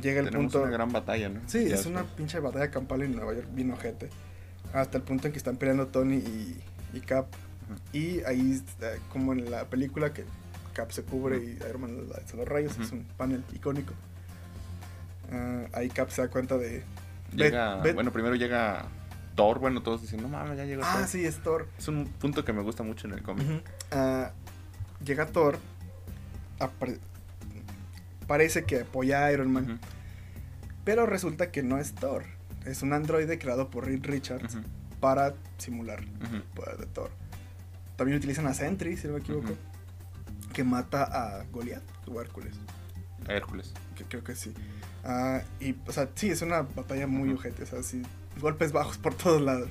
Llega el Tenemos punto. una gran batalla, ¿no? Sí, Ya es una pinche batalla campal en Nueva York, bien ojete. Hasta el punto en que están peleando Tony y, y Cap. Ujú. Y ahí, eh, como en la película, que Cap se cubre y Iron Man lanza los rayos, es un panel icónico. Ah, ahí Cap se da cuenta de. Llega, bueno, primero llega Thor, bueno, todos dicen, no mames, ya llegó Ah, Thor. sí, es Thor. Es un punto que me gusta mucho en el cómic. Ah, llega Thor. parece que apoya a Iron Man. Pero resulta que no es Thor. Es un androide creado por Reed Richards para simular el poder de Thor. También utilizan a Sentry, si no me equivoco. Que mata a Goliath o Hércules. A Hércules. Que creo que sí. Ah, y, o sea, sí, es una batalla muy Ujú. ojete. O sea, sí, golpes bajos por todos lados.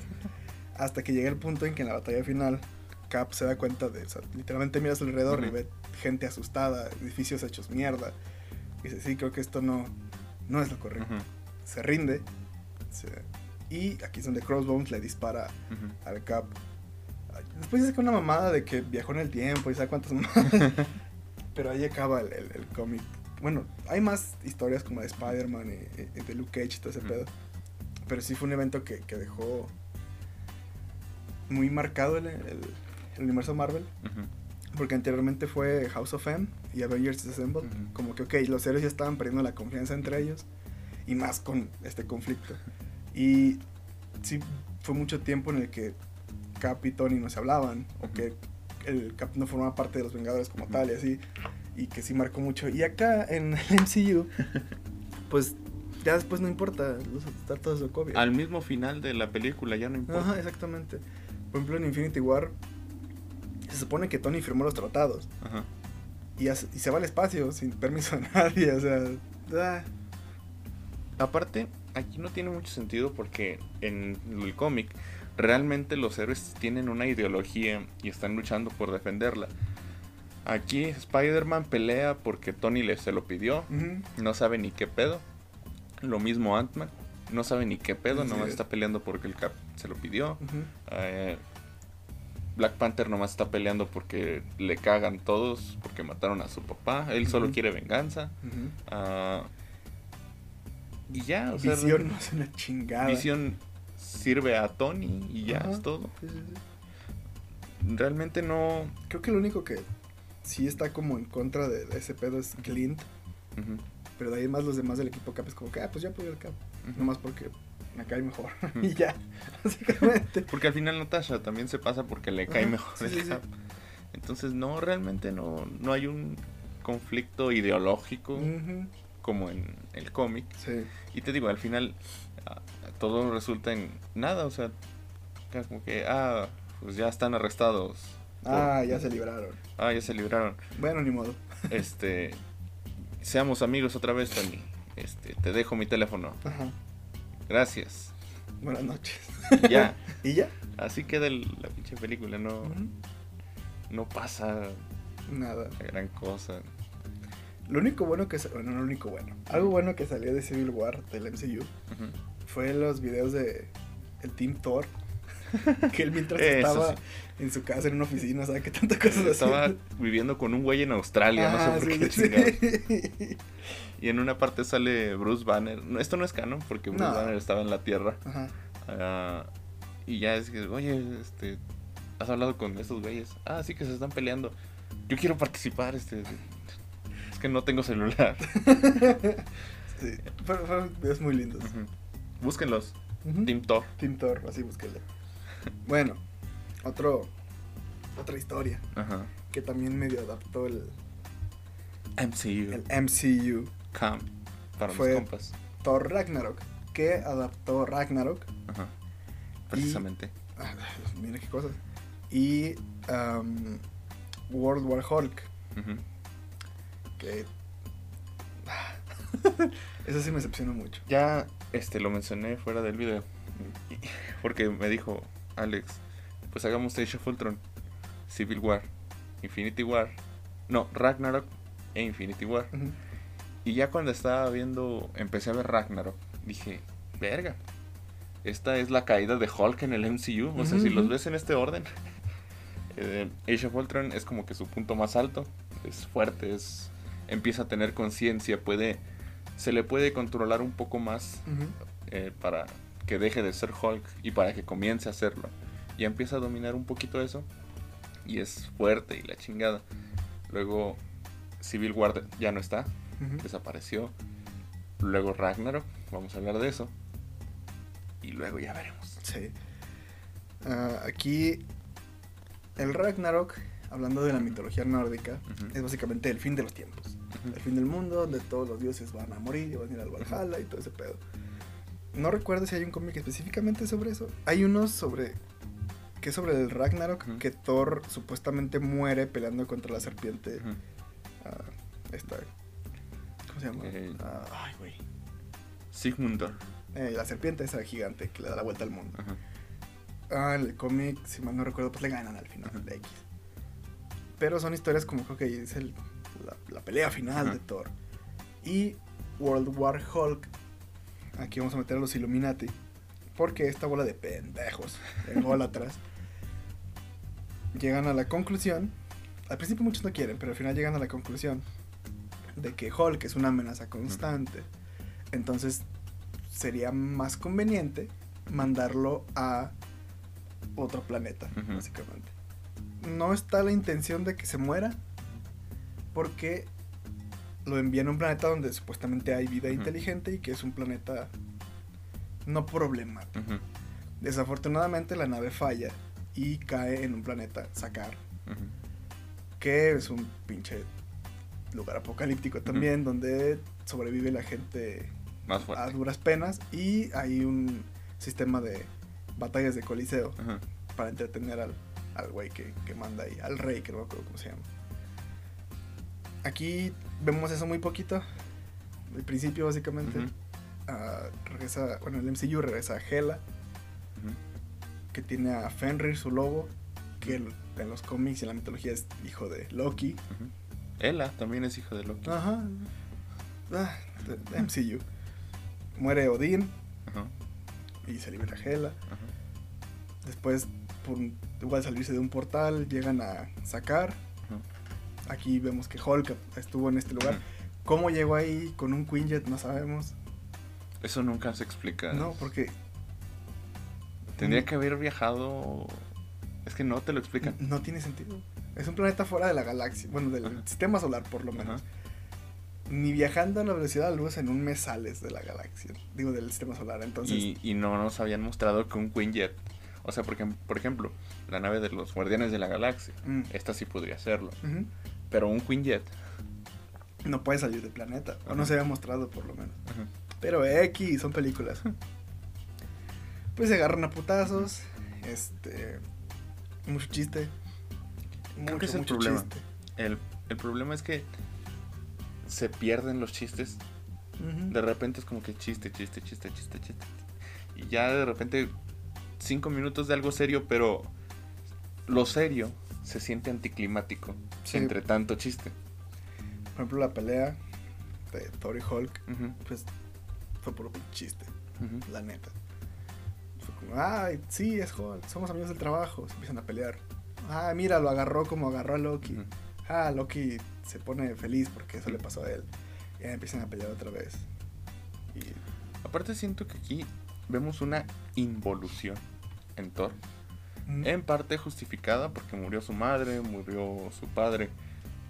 Hasta que llega el punto en que en la batalla final, Cap se da cuenta de. O sea, literalmente mira a su alrededor y ve gente asustada, edificios hechos mierda. Y dice, sí, creo que esto no, no es lo correcto. Se rinde. se- y aquí es donde Crossbones le dispara al Cap. Después dice que una mamada de que viajó en el tiempo y sabe cuántas mamadas. Pero ahí acaba el, el- el cómic. Bueno, hay más historias como de Spider-Man y, y de Luke Cage y todo ese Ujú. pedo. Pero sí fue un evento que, que dejó muy marcado el, el- el universo Marvel. Porque anteriormente fue House of M y Avengers Assemble. Como que, ok, los héroes ya estaban perdiendo la confianza entre ellos. Y más con este conflicto. Y sí, fue mucho tiempo en el que Cap y Tony no se hablaban. O que el Cap no formaba parte de los Vengadores como tal y así. Y que sí marcó mucho. Y acá en el MCU, pues ya después no importa. los- Está todo eso COVID. Al mismo final de la película, ya no importa. Ajá, exactamente. Por ejemplo, en Infinity War, se supone que Tony firmó los tratados. Ajá. Y, hace- y se va al espacio sin permiso de nadie, o sea... ah, Aparte, aquí no tiene mucho sentido porque en el cómic realmente los héroes tienen una ideología y están luchando por defenderla. Aquí Spider-Man pelea porque Tony le se lo pidió, no sabe ni qué pedo. Lo mismo Ant-Man, no sabe ni qué pedo, Así nomás es. está peleando porque el Cap se lo pidió. Eh, Black Panther nomás está peleando porque le cagan todos, porque mataron a su papá. Él solo quiere venganza. Ah, y ya, o sea, Visión no es una chingada. Visión sirve a Tony y ya es todo. Sí, sí, sí. Realmente no. Creo que lo único que sí está como en contra de ese pedo es Clint. Pero de ahí más los demás del equipo Cap es como que, ah, pues ya apoyo al Cap. ujú. Nomás porque me cae mejor. Y ya, básicamente. Porque al final Natasha también se pasa porque le cae mejor sí, el sí, sí. Cap. Entonces, no, realmente no, no hay un conflicto ideológico como en el cómic. Y te digo, al final ah, todo resulta en nada, o sea, como que, ah, pues ya están arrestados. Ah, ya se libraron. Ah, ya se libraron. Bueno, ni modo. Este, seamos amigos otra vez, Tony. Este, te dejo mi teléfono. Ajá. Gracias. Buenas noches. Ya. ¿Y ya? Así queda el- la pinche película, no, no pasa Nada. la gran cosa. Lo único bueno que... Bueno, no lo único bueno. Algo bueno que salió de Civil War, del MCU, fue los videos de el Team Thor. que él mientras estaba sí. en su casa, en una oficina, ¿sabe qué tanta cosas Estaba viviendo con un güey en Australia, no Ah, sé por sí, qué sí. Y en una parte sale Bruce Banner. No, esto no es canon porque Bruce No. Banner estaba en la Tierra. Ajá. Ah, y ya es que, oye, este, ¿has hablado con estos güeyes? Ah, sí que se están peleando. Yo quiero participar, este. Es que no tengo celular. Sí, fueron, fueron videos muy lindos. Ujú. Búsquenlos. Ujú. Team Thor. Team Thor, así búsquenle. Bueno, otro, otra historia Ajá. que también medio adaptó el, MCU. el MCU. Cam. Para Fue- mis compas. Thor Ragnarok, que adaptó Ragnarok. Ajá. Precisamente. Ah, mira qué cosas. Y um, World War Hulk, que... Eso sí me decepcionó mucho. Ya este lo mencioné fuera del video. Porque me dijo Alex, pues hagamos Age of Ultron, Civil War, Infinity War No, Ragnarok e Infinity War. Y ya cuando estaba viendo, empecé a ver Ragnarok, dije, verga, esta es la caída de Hulk en el MCU. O sea, Ujú, si los ves en este orden, eh, Age of Ultron es como que su punto más alto, es fuerte, es empieza a tener conciencia, puede se le puede controlar un poco más eh, para que deje de ser Hulk y para que comience a hacerlo. Y empieza a dominar un poquito eso y es fuerte y la chingada. Luego Civil War ya no está, desapareció. Luego Ragnarok, vamos a hablar de eso. Y luego ya veremos. Sí. Ah, aquí el Ragnarok, hablando de la mitología nórdica, es básicamente el fin de los tiempos. El fin del mundo, donde todos los dioses van a morir y van a ir al Valhalla y todo ese pedo. No recuerdo si hay un cómic específicamente sobre eso. Hay uno sobre. que es sobre el Ragnarok, que Thor supuestamente muere peleando contra la serpiente. Ah, esta. ¿Cómo se llama? Eh, ay, güey. Sigmundur. Eh, la serpiente esa gigante que le da la vuelta al mundo. Ah, el cómic, si mal no recuerdo, pues le ganan al final, de X. Pero son historias como que ok, es el- la, la pelea final de Thor. Y World War Hulk, aquí vamos a meter a los Illuminati. Porque esta bola de pendejos, ególatras, llegan a la conclusión. Al principio muchos no quieren, pero al final llegan a la conclusión de que Hulk es una amenaza constante. Entonces sería más conveniente mandarlo a otro planeta, básicamente. No está la intención de que se muera, porque lo envían a un planeta donde supuestamente hay vida inteligente y que es un planeta no problemático. Desafortunadamente la nave falla y cae en un planeta Sakar, Ujú. que es un pinche lugar apocalíptico también, donde sobrevive la gente Más a duras penas y hay un sistema de batallas de coliseo para entretener al, al güey que, que manda ahí, al rey, que no me acuerdo cómo se llama. Aquí vemos eso muy poquito. El principio, básicamente. Ah, regresa, bueno, el MCU regresa a Hela, que tiene a Fenrir, su lobo, que el- en los cómics y en la mitología es hijo de Loki. Ella también es hijo de Loki. Ajá. Ah, de- MCU. Muere Odín Ajá. y se libera Hela. Después, por igual salirse de un portal, llegan a sacar. Aquí vemos que Hulk estuvo en este lugar. ¿Cómo llegó ahí con un Quinjet? No sabemos. Eso nunca se explica. No, porque Tendría que haber viajado. Es que no te lo explican. no tiene sentido. Es un planeta fuera de la galaxia. Bueno, del Ajá. sistema solar, por lo menos. Ajá. Ni viajando a la velocidad de la luz en un mes sales de la galaxia. Digo, del sistema solar. Entonces, Y, y no nos habían mostrado que un Quinjet. O sea, porque, por ejemplo, la nave de los Guardianes de la Galaxia. mm, Esta sí podría hacerlo. ujú, Pero un Quinjet. no puede salir del planeta. O no Ajá. se había mostrado, por lo menos. Ajá. Pero X, son películas. Pues se agarran a putazos. Este. Mucho chiste. Creo que es el mucho problema. chiste. El, el problema es que se pierden los chistes. De repente es como que chiste, chiste, chiste, chiste, chiste. Y ya de repente cinco minutos de algo serio, pero lo serio se siente anticlimático Sí. entre tanto chiste. Por ejemplo, la pelea de Thor y Hulk, pues fue puro pinche chiste, la neta. Fue como, ay, sí, es Hulk, somos amigos del trabajo. Se empiezan a pelear. Ah, mira, lo agarró como agarró a Loki. Ah, Loki se pone feliz porque eso le pasó a él. Y ya empiezan a pelear otra vez. Y Aparte siento que aquí vemos una involución en Thor. En parte justificada porque murió su madre, murió su padre.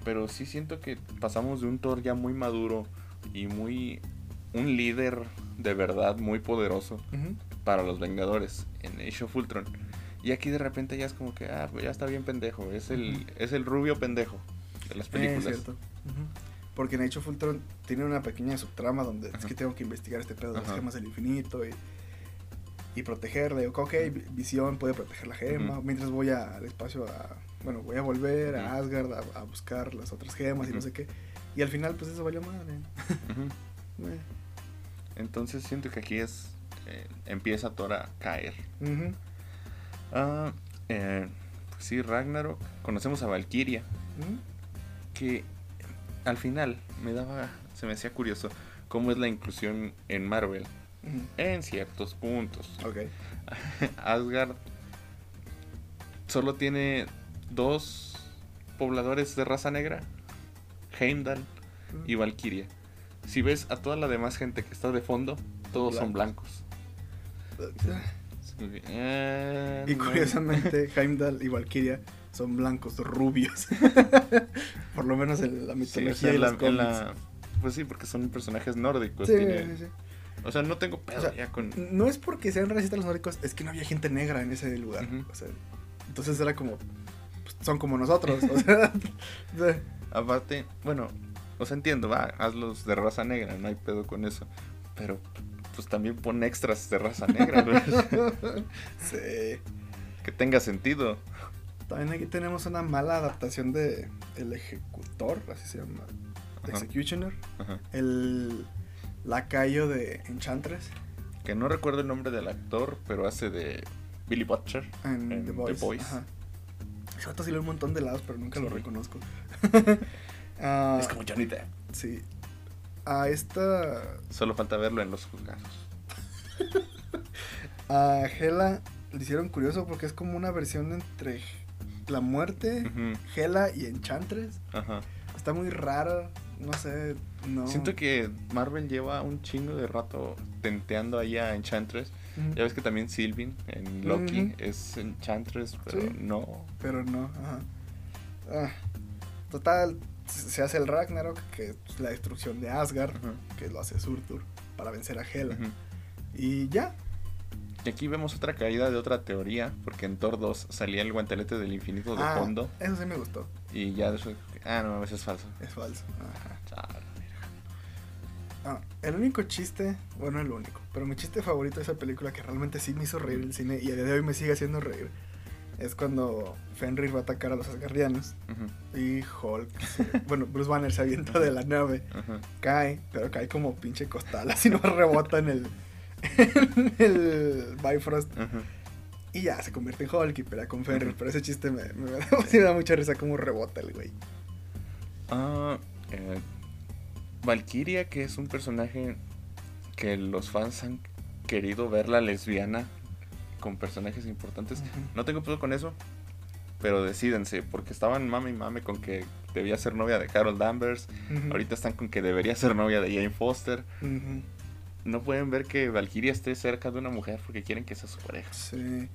Pero sí siento que pasamos de un Thor ya muy maduro y muy... Un líder de verdad muy poderoso para los Vengadores en Age of Ultron. Y aquí de repente ya es como que, ah, pues ya está bien pendejo. Es el, es el rubio pendejo de las Eh, películas. cierto. Ujú. Porque en Age of Ultron tiene una pequeña subtrama donde es que tengo que investigar este pedo de las gemas del infinito y, y protegerla. Y digo, ok, Vi- Visión puede proteger la gema. Mientras voy a- al espacio a. Bueno, voy a volver a. Asgard a, a buscar las otras gemas y no sé qué. Y al final, pues eso valió madre. Eh. Entonces siento que aquí es... eh, empieza Thor a caer. Ah, eh, pues sí, Ragnarok. Conocemos a Valkyria. Que al final me daba, se me hacía curioso cómo es la inclusión en Marvel En ciertos puntos. Ok. Asgard solo tiene dos pobladores de raza negra, Heimdall y Valkyria. Si ves a toda la demás gente que está de fondo, todos son blancos. Y curiosamente, Heimdall y Valkyria son blancos, rubios. Por lo menos en la Sí, mitología o sea, y en la- los en cómics. la- pues sí, porque son personajes nórdicos. Sí, tiene- sí, sí. O sea, no tengo pedo O sea, ya con. No es porque sean racistas los nórdicos, es que no había gente negra en ese lugar. O sea, entonces era como. pues, son como nosotros. o sea, Aparte, bueno, o sea, entiendo, va, hazlos de raza negra, no hay pedo con eso. Pero, pues también pon extras de raza negra, sí. que tenga sentido. También aquí tenemos una mala adaptación de El Ejecutor, así se llama. Ajá. Executioner. Ajá. El lacayo de Enchantress Que no recuerdo el nombre del actor, pero hace de Billy Butcher. en, En The The Voice. Voice. Ajá. Un montón de lados, pero nunca lo reconozco. Ah, Es como Johnny Depp. Sí. A esta. Solo falta verlo en los juzgados. A Hela le hicieron curioso porque es como una versión entre la muerte, Hela y Enchantress. Ajá. Está muy raro. No sé. No. Siento que Marvel lleva un chingo de rato tenteando ahí a Enchantress. Ya ves que también Sylvie en Loki es Enchantress, pero Sí. no. Pero no, ajá. Ah, total, se hace el Ragnarok, que es la destrucción de Asgard, que lo hace Surtur, para vencer a Hela. Y ya. Y aquí vemos otra caída de otra teoría, porque en Thor 2 salía el guantelete del infinito de Ah, fondo Eso sí me gustó. y ya después, ah, no, eso es falso. Es falso. Ajá. Ah, el único chiste, bueno, el único, pero mi chiste favorito de esa película que realmente sí me hizo reír en el cine y a día de hoy me sigue haciendo reír, es cuando Fenrir va a atacar a los Asgardianos y Hulk, bueno, Bruce Banner se avienta de la nave, cae, pero cae como pinche costal, así no rebota en el, en el Bifrost. Y ya se convierte en Hulk y pelea con Fenrir, pero ese chiste me, me da mucha risa como rebota el güey. Ah, eh, Valkyria, que es un personaje que los fans han querido verla lesbiana con personajes importantes. No tengo pedo con eso, pero decídense, porque estaban mame y mame con que debía ser novia de Carol Danvers. Ahorita están con que debería ser novia de Jane Foster. No pueden ver que Valkyria esté cerca de una mujer porque quieren que sea su pareja. Sí.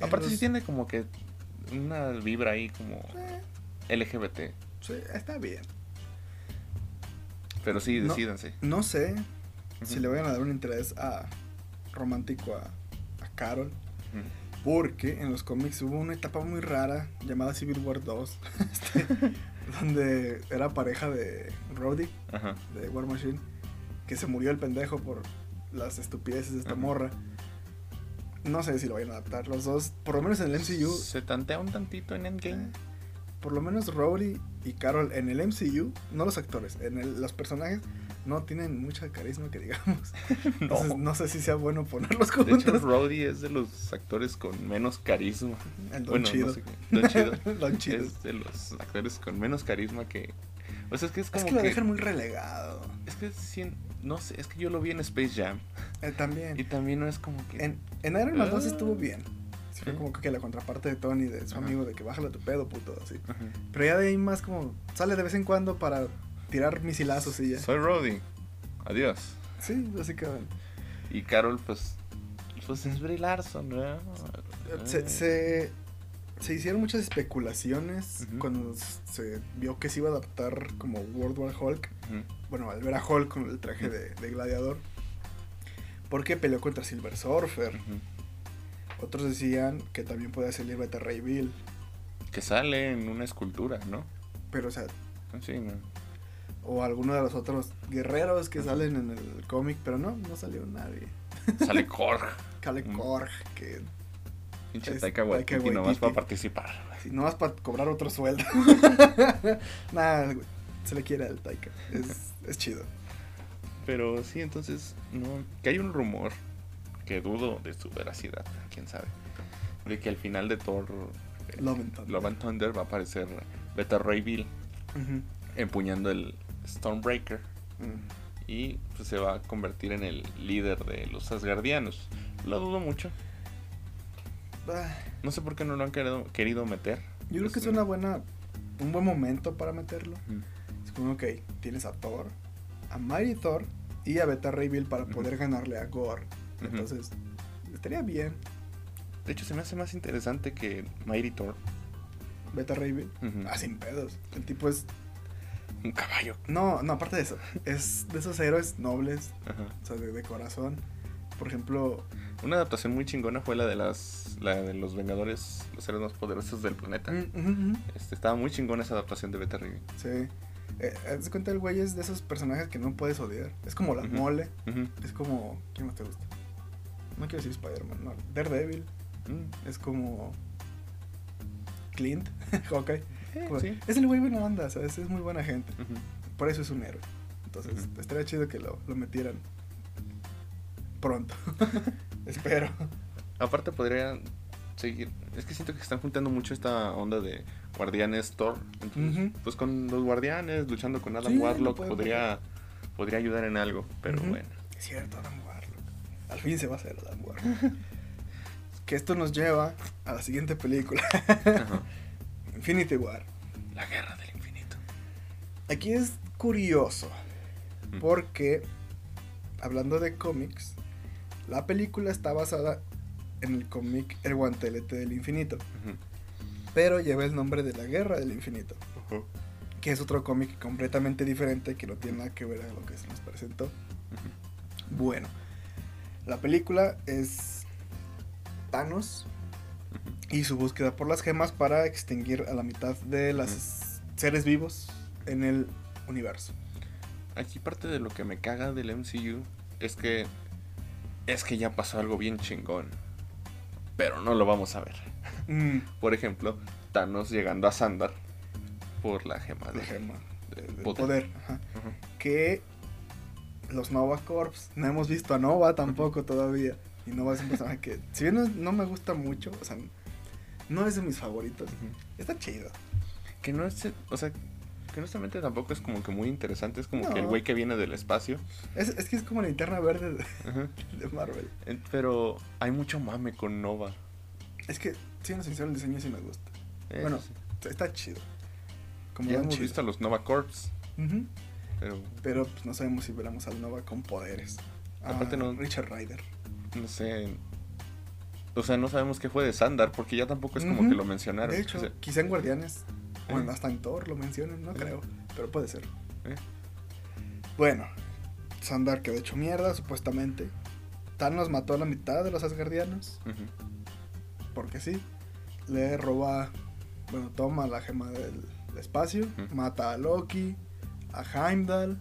Aparte, sí tiene como que una vibra ahí como LGBT. sí, está bien. Pero sí, No. decídense. No sé si le vayan a dar un interés a romántico a, a Carol. Porque en los cómics hubo una etapa muy rara llamada Civil War 2. este, donde era pareja de Ajá. de War Machine. Que se murió el pendejo por las estupideces de esta Ajá. morra. No sé si lo vayan a adaptar. Los dos, por lo menos en el MCU. Se tantea un tantito en Endgame. eh, por lo menos Rhodey y Carol en el MCU, no los actores, en el- los personajes no tienen mucha carisma que digamos. Entonces no sé si sea bueno ponerlos De hecho, juntos. Rhodey es de los actores con menos carisma. El Don bueno, Chido. no sé. Don Chido. Don Chido. Es de los actores con menos carisma que. O sea, es que es como Es que lo dejan muy relegado. Es que sí, no sé, es que yo lo vi en Space Jam. Eh, también. Y también no es como que. En, en Iron Man 2 Ah. estuvo bien. Fue como que la contraparte de Tony, de su Ajá. amigo, de que bájale tu pedo, puto, así. Ajá. Pero ya de ahí más como sale de vez en cuando para tirar misilazos y ya. Soy Rhodey. Adiós. Sí, básicamente. Y Carol, pues. Pues es Brie Larson, ¿no? Se, se, se hicieron muchas especulaciones cuando se vio que se iba a adaptar como World War Hulk. Bueno, al ver a Hulk con el traje de, de gladiador. Porque peleó contra Silver Surfer. Otros decían que también podía salir Beta Ray Bill. Que sale en una escultura, ¿no? Pero, o sea, Sí, ¿no? o alguno de los otros guerreros que salen en el cómic. Pero no, no salió nadie. Sale Korg. Kale Mm. Korg, que Pinche Taika Waititi nomás para participar. si no vas para cobrar otro sueldo. Nada, se le quiere al Taika. Es, es chido. Pero sí, entonces, no. Que hay un rumor que dudo de su veracidad, quién sabe. De que al final de Thor, eh, Love and Thunder. Love and Thunder va a aparecer Beta Ray Bill empuñando el Stormbreaker Mm. y pues, se va a convertir en el líder de los Asgardianos. Lo dudo mucho. Ah, No sé por qué no lo han querido, querido meter. Yo creo que es una buena, un buen momento para meterlo. Es como, ok, tienes a Thor, a Mighty Thor y a Beta Ray Bill para poder ganarle a Gore. Entonces, estaría bien De hecho, se me hace más interesante que Mighty Thor. Beta Bill. Ujú. Ah, sin pedos. El tipo es... Un caballo. No, no, aparte de eso. Es de esos héroes nobles, Ajá. o sea, de, de corazón. Por ejemplo, Una adaptación muy chingona fue la de las la de los Vengadores, los héroes más poderosos del planeta. mm, Este, estaba muy chingona esa adaptación de Beta Bill. sí. Eh, haz cuenta, el güey es de esos personajes que no puedes odiar. Es como la Ujú. mole. Ujú. Es como... ¿Quién más te gusta? No quiero decir Spider-Man, no. Daredevil. Mm. Es como... Clint. Hawkeye. Eh, Como- sí. Es el güey buena onda, ¿sabes? Es muy buena gente. Por eso es un héroe. Entonces, estaría chido que lo, lo metieran pronto. Espero. Aparte podría seguir. Es que siento que están juntando mucho esta onda de guardianes Thor. Entonces. Pues con los guardianes, luchando con Adam Sí, Warlock, podría, podría ayudar en algo. Pero bueno. Es cierto, Adam Warlock. Al fin se va a hacer Adam Warlock. que esto nos lleva a la siguiente película. Ajá. Infinity War. La guerra del infinito. Aquí es curioso. Mm. Porque, hablando de cómics, la película está basada en el cómic El Guantelete del Infinito. Pero lleva el nombre de la Guerra del Infinito. Que es otro cómic completamente diferente que no tiene nada que ver a lo que se nos presentó. Bueno, la película es Thanos y su búsqueda por las gemas para extinguir a la mitad de los seres vivos en el universo. Aquí parte de lo que me caga del MCU es que es que ya pasó algo bien chingón. Pero no lo vamos a ver. Mm, Por ejemplo, Thanos llegando a Sandar por la gema de la gema de del poder. poder. ajá. Ujú. Que los Nova Corps, no hemos visto a Nova tampoco todavía. Y Nova es un personaje que, si bien no, no me gusta mucho, o sea, no es de mis favoritos, está chido. Que no es, o sea, que honestamente tampoco es como que muy interesante. Es como que el No. güey que viene del espacio. Es, es que es como la linterna verde de, Marvel. Eh, Pero hay mucho mame con Nova. Es que, siendo sincero, el diseño sí me gusta. Eso Bueno, sí. Está chido. Como ya hemos chido. visto a los Nova Corps. Ujú. Pero Pero pues, no sabemos si veremos al Nova con poderes. Aparte Ah, no- Richard Ryder. no sé. O sea, no sabemos qué fue de Sandar porque ya tampoco es como que lo mencionaron. De hecho, O sea, quizá en Guardianes. O en- Eh. hasta en Thor lo mencionen, no Eh. creo. Pero puede ser. eh, Bueno, Sandar quedó hecho mierda, supuestamente. Thanos mató a la mitad de los Asgardianos. Porque sí. Le roba. Bueno, toma la gema del espacio. Mata a Loki. A Heimdall.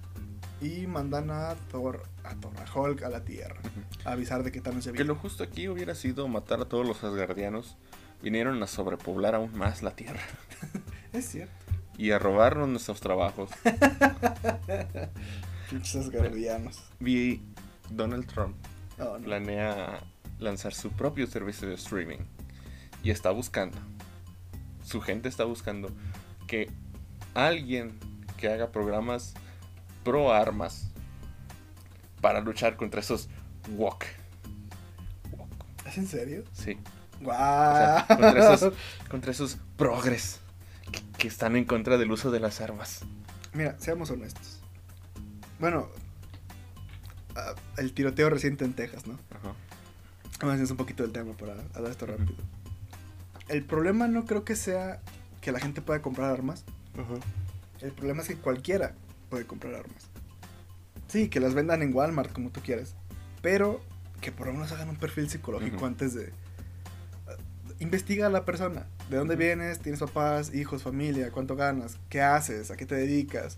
Y mandan a Thor. A Thor, a Hulk a la Tierra. A avisar de que Thanos Que viene. lo justo aquí hubiera sido matar a todos los Asgardianos. Vinieron a sobrepoblar aún más la Tierra. Es cierto. Y a robarnos nuestros trabajos. Asgardianos. Vi Donald Trump no. planea lanzar su propio servicio de streaming. Y está buscando. Su gente está buscando que alguien que haga programas pro armas para luchar contra esos wok. ¿Es en serio? Sí. Sea, contra esos, contra esos progres que, que están en contra del uso de las armas. Mira, seamos honestos. Bueno, ah, el tiroteo reciente en Texas, ¿no? Ajá. Vamos a hacer un poquito del tema para hablar esto rápido. El problema no creo que sea que la gente pueda comprar armas. El problema es que cualquiera puede comprar armas. Sí, que las vendan en Walmart como tú quieras. Pero que por lo menos hagan un perfil psicológico antes de... ah, Investiga a la persona. ¿De dónde vienes? ¿Tienes papás, hijos, familia? ¿Cuánto ganas? ¿Qué haces? ¿A qué te dedicas?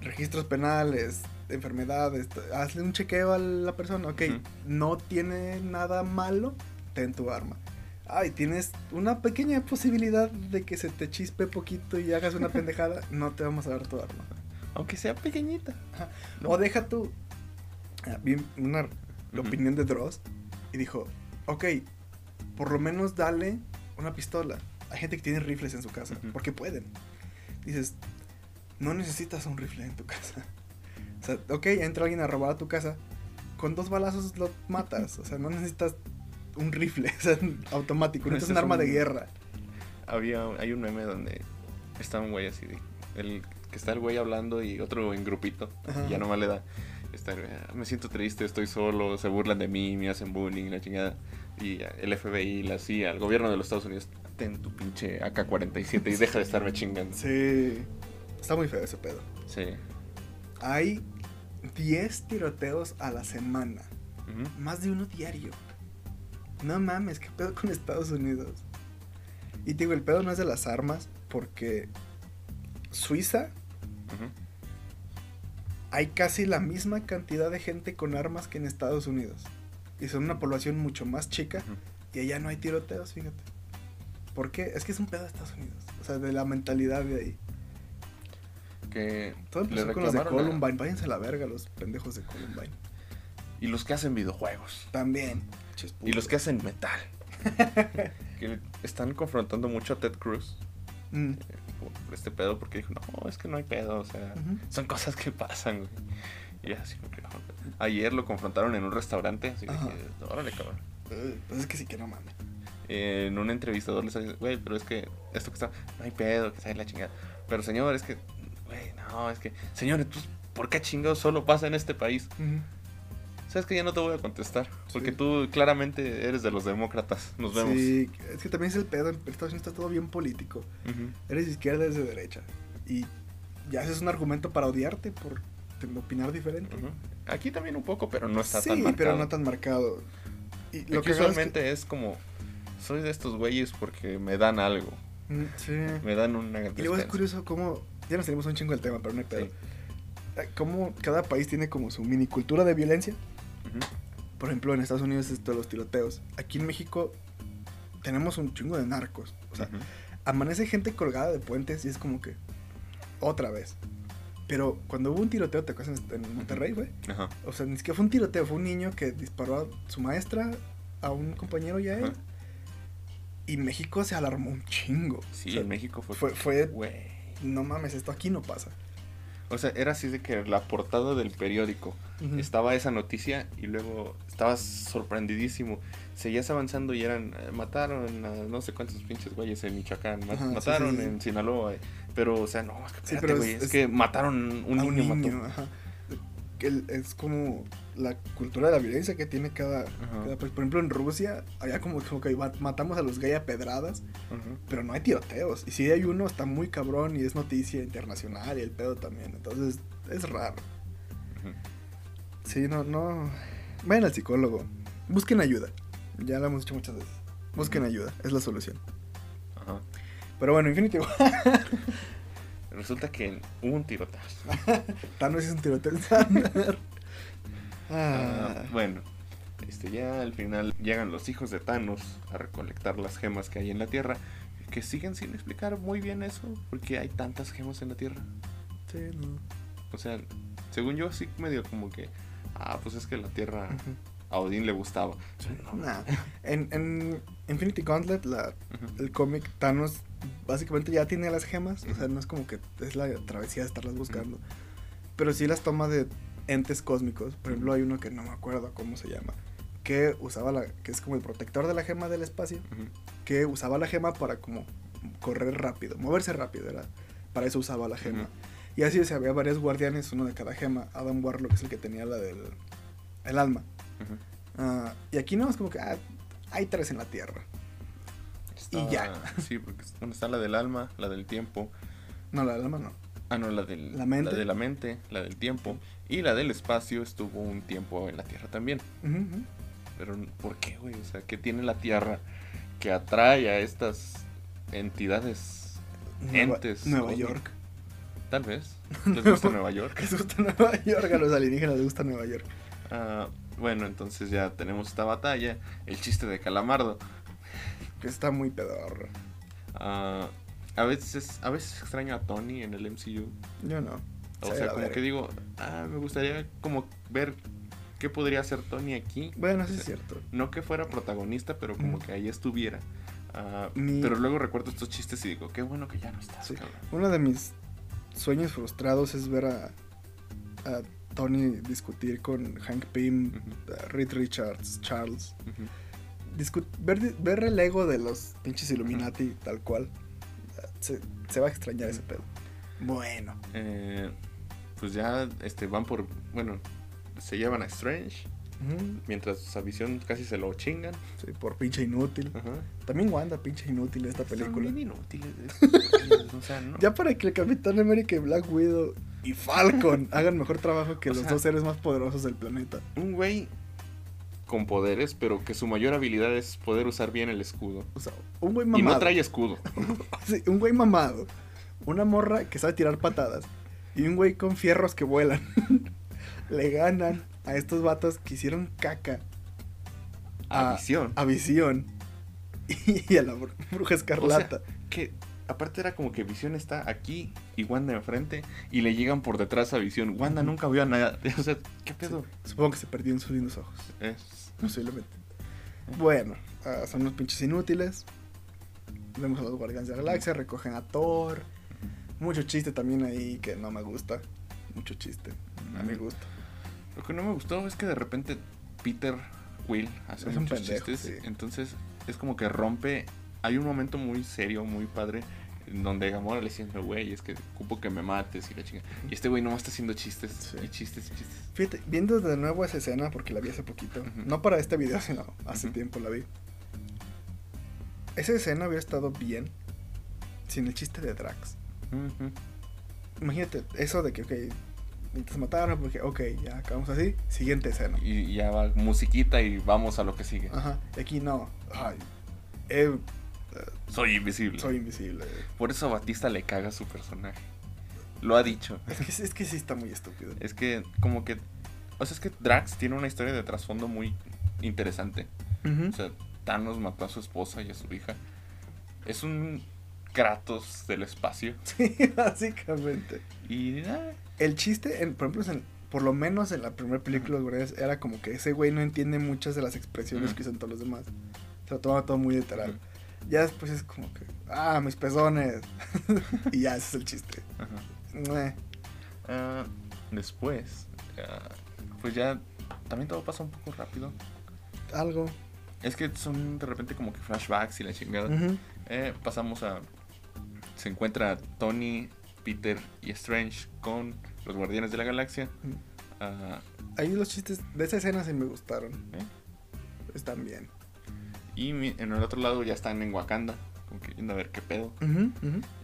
Registros penales, enfermedades. Hazle un chequeo a la persona. Ok, no tiene nada malo, ten tu arma. Ay, tienes una pequeña posibilidad de que se te chispe poquito y hagas una pendejada, no te vamos a dar tu arma. Aunque sea pequeñita. No. O deja tú. Ah, Vi una Ujú. opinión de Dross y dijo: Ok, por lo menos dale una pistola. Hay gente que tiene rifles en su casa, porque pueden. Dices: no necesitas un rifle en tu casa. O sea, ok, entra alguien a robar a tu casa, con dos balazos lo matas. O sea, no necesitas un rifle, o sea, automático, necesitas Ese un es arma de guerra. Había, hay un meme donde está un güey así, de- el, que está el güey hablando y otro en grupito, Ajá. y ya nomás le da. Está, el güey, "Ah, me siento triste, estoy solo, se burlan de mí, me hacen bullying, la chingada. Y el FBI, la CIA, el gobierno de los Estados Unidos, ten tu pinche AK-47 y deja de estarme chingando. Sí, está muy feo ese pedo. Sí. Hay 10 tiroteos a la semana, más de uno diario. No mames, qué pedo con Estados Unidos. Y te digo, el pedo no es de las armas, porque Suiza hay casi la misma cantidad de gente con armas que en Estados Unidos. Y son una población mucho más chica y allá no hay tiroteos, fíjate. ¿Por qué? Es que es un pedo de Estados Unidos. O sea, de la mentalidad de ahí. Que Todo empezó con los de a- Columbine. Váyanse a la verga los pendejos de Columbine. Y los que hacen videojuegos. También. Y los que hacen metal. que están confrontando mucho a Ted Cruz Mm. eh, por, este pedo porque dijo, no, es que no hay pedo, o sea, Ujú. son cosas que pasan, güey. Y así. Ayer lo confrontaron en un restaurante, así que dije, órale, cabrón. Eh, Pues es que sí que no mames. Eh, en un entrevistador les dice, güey, pero es que esto que está, no hay pedo, que sabe la chingada. Pero señor, es que, güey, no, es que, señor, entonces, ¿por qué chingados solo pasa en este país? Sabes que ya no te voy a contestar, porque Sí. tú claramente eres de los demócratas. Nos vemos. Sí, es que también es el pedo. En Estados Unidos está todo bien político. Eres de izquierda, eres de derecha. Y ya haces un argumento para odiarte por opinar diferente. Aquí también un poco, pero no está sí, tan marcado. pero no tan marcado. Y lo Aquí que usualmente es, como, soy de estos güeyes porque me dan algo, Mm, Sí. me dan una Y luego es curioso cómo. Ya nos salimos un chingo del tema, pero no hay pedo. Sí. Eh, Cómo cada país tiene como su mini cultura de violencia. Por ejemplo, en Estados Unidos es esto de los tiroteos. Aquí en México tenemos un chingo de narcos. O sea, amanece gente colgada de puentes y es como que. Otra vez. Pero cuando hubo un tiroteo, ¿te acuerdas en Monterrey, güey? Ajá. O sea, ni siquiera fue un tiroteo, fue un niño que disparó a su maestra, a un compañero y a él. Y México se alarmó un chingo. Sí, O sea, en México fue... fue, fue, no mames, esto aquí no pasa. O sea, era así de que la portada del periódico estaba esa noticia y luego estabas sorprendidísimo. Seguías avanzando y eran, eh, mataron a no sé cuántos pinches güeyes en Michoacán, Ajá, mataron sí, sí. en Sinaloa. eh, Pero, o sea, no, es que, Sí, espérate, pero es- güey, es, es- que mataron un niño, un mató. niño, ajá. Que es como la cultura de la violencia que tiene cada, cada país. Por ejemplo, en Rusia había como, como que ma- matamos a los gay a pedradas, pero no hay tiroteos. Y si hay uno, está muy cabrón y es noticia internacional y el pedo también. Entonces, es raro. Sí, no, no. Vayan al psicólogo. Busquen ayuda. Ya lo hemos dicho muchas veces. Busquen ayuda, es la solución. Ajá. Pero bueno, Infinity War. Resulta que hubo un tiroteo. Thanos es un tiroteo. Ah, bueno, este, ya al final llegan los hijos de Thanos a recolectar las gemas que hay en la Tierra, que siguen sin explicar muy bien eso, porque hay tantas gemas en la Tierra. sí, no. O sea, según yo sí medio como que, ah, pues es que la Tierra a Odín le gustaba. No, Nah. En, en Infinity Gauntlet, la, el cómic, Thanos básicamente ya tiene las gemas. O sea, no es como que es la travesía de estarlas buscando. Pero sí las toma de entes cósmicos. Por ejemplo, hay uno que no me acuerdo cómo se llama. Que usaba la. que es como el protector de la gema del espacio. Que usaba la gema para como correr rápido, moverse rápido. Era, para eso usaba la gema. Y así o sea, había varios guardianes, uno de cada gema. Adam Warlock es el que tenía la del. El alma. Ah, y aquí no, es como que ah, hay tres en la Tierra. Y ya. Sí, porque está la del alma, la del tiempo. No, la del alma no. Ah, no, la, del, La mente. de la mente, la del tiempo. Y la del espacio estuvo un tiempo en la Tierra también. Pero, ¿por qué, güey? O sea, ¿qué tiene la Tierra que atrae a estas entidades? Nueva, Entes Nueva. York. Tal vez. ¿Les gusta Nueva York? Les gusta Nueva York, a los alienígenas les gusta Nueva York. Ah, bueno, entonces ya tenemos esta batalla. El chiste de Calamardo. Que está muy pedorro. Ah, a, veces, a veces extraño a Tony en el MCU. Yo no. O Se sea, como que digo, ah, me gustaría como ver qué podría hacer Tony aquí. Bueno, sí O es cierto. No que fuera protagonista, pero como Mm. que ahí estuviera. Mi- Pero luego recuerdo estos chistes y digo, qué bueno que ya no estás, Sí. Uno de mis sueños frustrados es ver a, a Tony discutir con Hank Pym, a Reed Richards, Charles. Ver, ver el ego de los pinches Illuminati tal cual. Se, se va a extrañar ese pedo. Bueno. Eh, pues ya este, van por. Bueno, se llevan a Strange. Mientras a Visión casi se lo chingan. Sí, por pinche inútil. También Wanda, pinche inútil esta película. Son bien inútiles. o sea, ¿no? Ya para que el Capitán América y Black Widow y Falcon hagan mejor trabajo que O los sea- dos seres más poderosos del planeta. Un güey con poderes, pero que su mayor habilidad es poder usar bien el escudo. O sea, un güey Y mamado. no trae escudo. Sí, un güey mamado. Una morra que sabe tirar patadas. Y un güey con fierros que vuelan. Le ganan a estos vatos que hicieron caca A a, Visión. a Visión. Y a la br- bruja escarlata. Que aparte era como que Visión está aquí y Wanda enfrente y le llegan por detrás a Visión. Wanda nunca vio a nada. O sea, ¿qué pedo? Supongo que se perdió en sus lindos ojos. Es- Posiblemente. Bueno, ah, son unos pinches inútiles. Vemos a los Guardianes de la Galaxia, recogen a Thor. Mucho chiste también ahí que no me gusta. Mucho chiste, a mi gusto. Lo que no me gustó es que de repente Peter Will hace Es un muchos pendejo, chistes. sí. Entonces es como que rompe. Hay un momento muy serio, muy padre. Donde Gamora le dice, "No, güey, es que ocupo que me mates y la chinga. Y este güey nomás está haciendo chistes Sí. y chistes y chistes. Fíjate, viendo de nuevo esa escena, porque la vi hace poquito, no para este video, sino hace tiempo la vi. Esa escena hubiera estado bien sin el chiste de Drax. Imagínate eso de que, ok, necesitas matarme, porque, ok, ya acabamos así, siguiente escena. Y ya va musiquita y vamos a lo que sigue. Ajá, aquí no, ay, eh, Soy invisible. soy invisible. Por eso a Batista le caga su personaje. Lo ha dicho. Es que, es que sí está muy estúpido. Es que como que... O sea, es que Drax tiene una historia de trasfondo muy interesante. O sea, Thanos mató a su esposa y a su hija. Es un Kratos del espacio. Sí, básicamente. Y... ah, El chiste, en- por ejemplo, en- por lo menos en la primera película de los Guardianes, era como que ese güey no entiende muchas de las expresiones que usan todos los demás. Se lo toma todo muy literal. Ya después es como que, ah, mis pezones. y ya, ese es el chiste. ajá. Ah, después... ah, pues ya... También todo pasa un poco rápido. Algo. Es que son de repente como que flashbacks y la chingada. Eh, pasamos a. Se encuentra Tony, Peter y Strange con los Guardianes de la Galaxia. Ah, Ahí los chistes de esa escena sí me gustaron. ¿eh? Están bien. Y en el otro lado ya están en Wakanda. Como que yendo a ver qué pedo.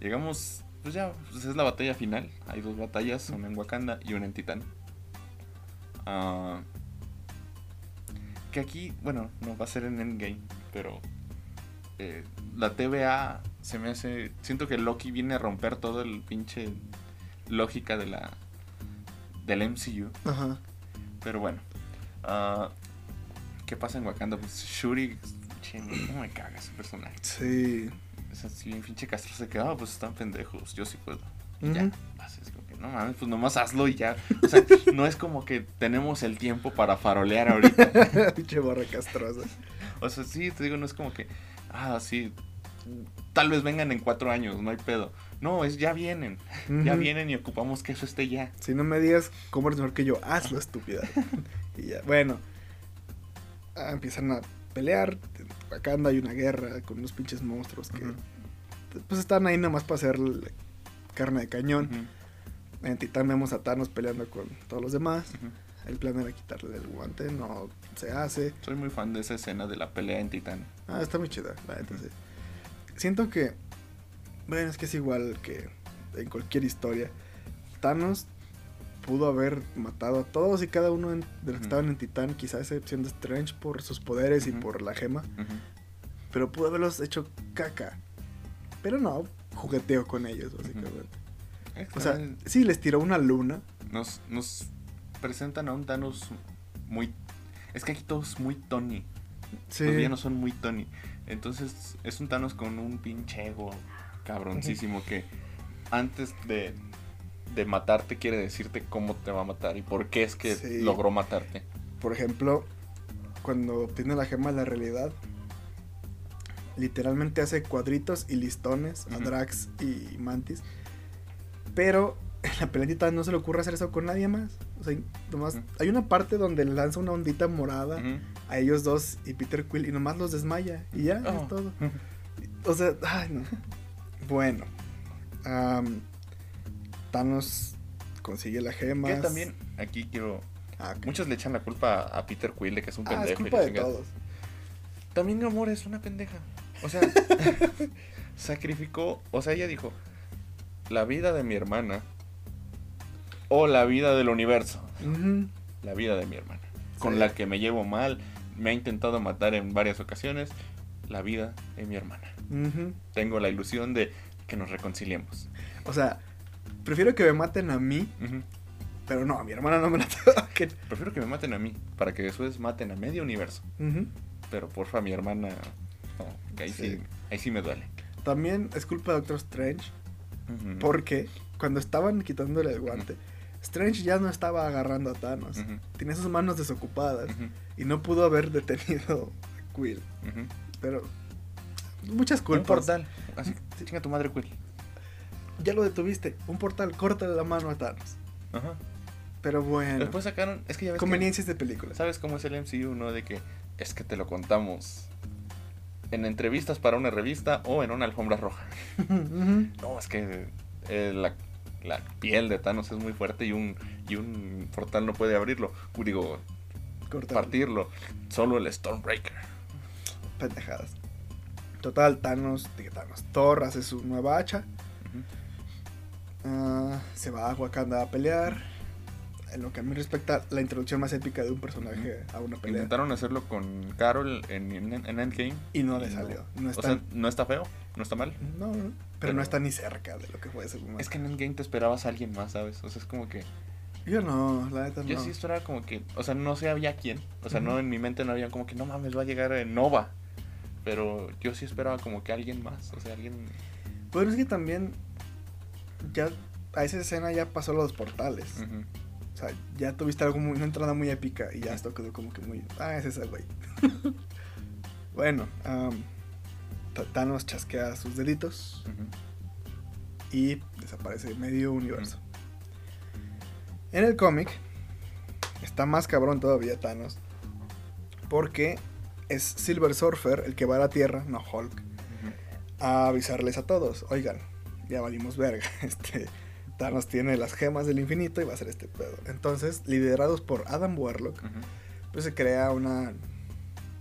Llegamos. Pues ya, pues es la batalla final. Hay dos batallas, una en Wakanda y una en Titán. Ah, que aquí, bueno, no va a ser en Endgame, pero eh, la TVA se me hace. Siento que Loki viene a romper todo el pinche lógica de la del MCU. Ajá. Pero bueno, ah, ¿qué pasa en Wakanda? Pues Shuri, chingo, no me caga ese personaje. Sí. Es así, bien pinche Castro se quedaba, pues están pendejos, yo sí puedo. Y ya, así es como que no mames, pues nomás hazlo y ya. O sea, no es como que tenemos el tiempo para farolear ahorita. Pinche borra castrosa. O sea, sí, te digo, no es como que, ah, sí, tal vez vengan en cuatro años, no hay pedo. No, es ya vienen, ya vienen y ocupamos que eso esté ya. Si no me digas cómo eres mejor que yo, hazlo, estúpida. y ya, bueno. Ah, empiezan a pelear. Acá anda hay una guerra con unos pinches monstruos que pues están ahí nomás para hacer carne de cañón. En Titán vemos a Thanos peleando con todos los demás. El plan era quitarle el guante, no se hace. Soy muy fan de esa escena de la pelea en Titán. Ah, está muy chida, la neta, sí. Siento que, bueno, es que es igual que en cualquier historia. Thanos pudo haber matado a todos y cada uno de los que estaban en Titán, quizá a excepción de Strange por sus poderes y por la gema, pero pudo haberlos hecho caca. Pero no, jugueteo con ellos, básicamente. O sea, sí, les tiró una luna. nos, nos presentan a un Thanos muy... Es que aquí todos muy Tony. Sí. Los villanos son muy Tony. Entonces es un Thanos con un pinche ego cabroncísimo que antes de, de matarte quiere decirte cómo te va a matar y por qué es que Sí. logró matarte. Por ejemplo, cuando obtiene la gema de la realidad, literalmente hace cuadritos y listones a. Drax y Mantis. Pero en la pelotita no se le ocurre hacer eso con nadie más. O sea, nomás, hay una parte donde le lanza una ondita morada a ellos dos y Peter Quill y nomás los desmaya y ya, Oh. es todo. O sea, ay, no. Bueno, am, Thanos consigue la gema. Que también aquí quiero. Ah. Muchos le echan la culpa a Peter Quill de que es un Ah, pendejo. es culpa de todos. También Gamora es una pendeja. O sea, sacrificó. O sea, ella dijo: La vida de mi hermana. O la vida del universo. La vida de mi hermana. Con la que me llevo mal. Me ha intentado matar en varias ocasiones. La vida de mi hermana. Tengo la ilusión de que nos reconciliemos. O sea, prefiero que me maten a mí, pero no, a mi hermana no me la toquen. Prefiero que me maten a mí. Para que después maten a medio universo. Pero porfa, mi hermana. no, que ahí, sí. Sí. ahí sí me duele. También es culpa de Doctor Strange, porque cuando estaban quitándole el guante, Strange ya no estaba agarrando a Thanos. Tenía sus manos desocupadas y no pudo haber detenido a Quill. Pero muchas culpas. portal. Así, chinga tu madre, Quill. Ya lo detuviste. Un portal, córtale la mano a Thanos. Ajá. Pero bueno, Después sacaron. Es que ya ves. que- conveniencias de películas. ¿Sabes cómo es el MCU, no? De que es que te lo contamos en entrevistas para una revista o en una alfombra roja. No, es que eh, la, la piel de Thanos es muy fuerte y un, y un portal no puede abrirlo. Digo, partirlo. Solo el Stormbreaker. Pendejadas. Total, Thanos, Thanos. Thor hace su nueva hacha. Ah, se va a Wakanda a pelear. En lo que a mí respecta, la introducción más épica de un personaje a una pelea. Intentaron hacerlo con Carol en, en, en Endgame. Y no le salió. No O está, sea, no está feo, no está mal. no, no, pero, pero- no está ni cerca de lo que puede ser un Es que en Endgame te esperabas a alguien más, ¿sabes? O sea, es como que. Yo no, la neta Yo no. sí esperaba como que. O sea, no sé había quién. O sea, no en mi mente no había como que no mames, va a llegar eh, Nova. Pero yo sí esperaba como que alguien más. O sea, alguien. Bueno, es que también ya a esa escena ya pasó los portales. O sea, ya tuviste algo muy, una entrada muy épica y ya esto quedó como que muy... Ah, es ese güey. bueno, Thanos chasquea sus deditos Ujú. y desaparece medio universo. En el cómic está más cabrón todavía Thanos porque es Silver Surfer el que va a la Tierra, no Hulk, a avisarles a todos, oigan, ya valimos verga, este Thanos tiene las gemas del infinito y va a ser este pedo. Entonces, liderados por Adam Warlock, pues se crea una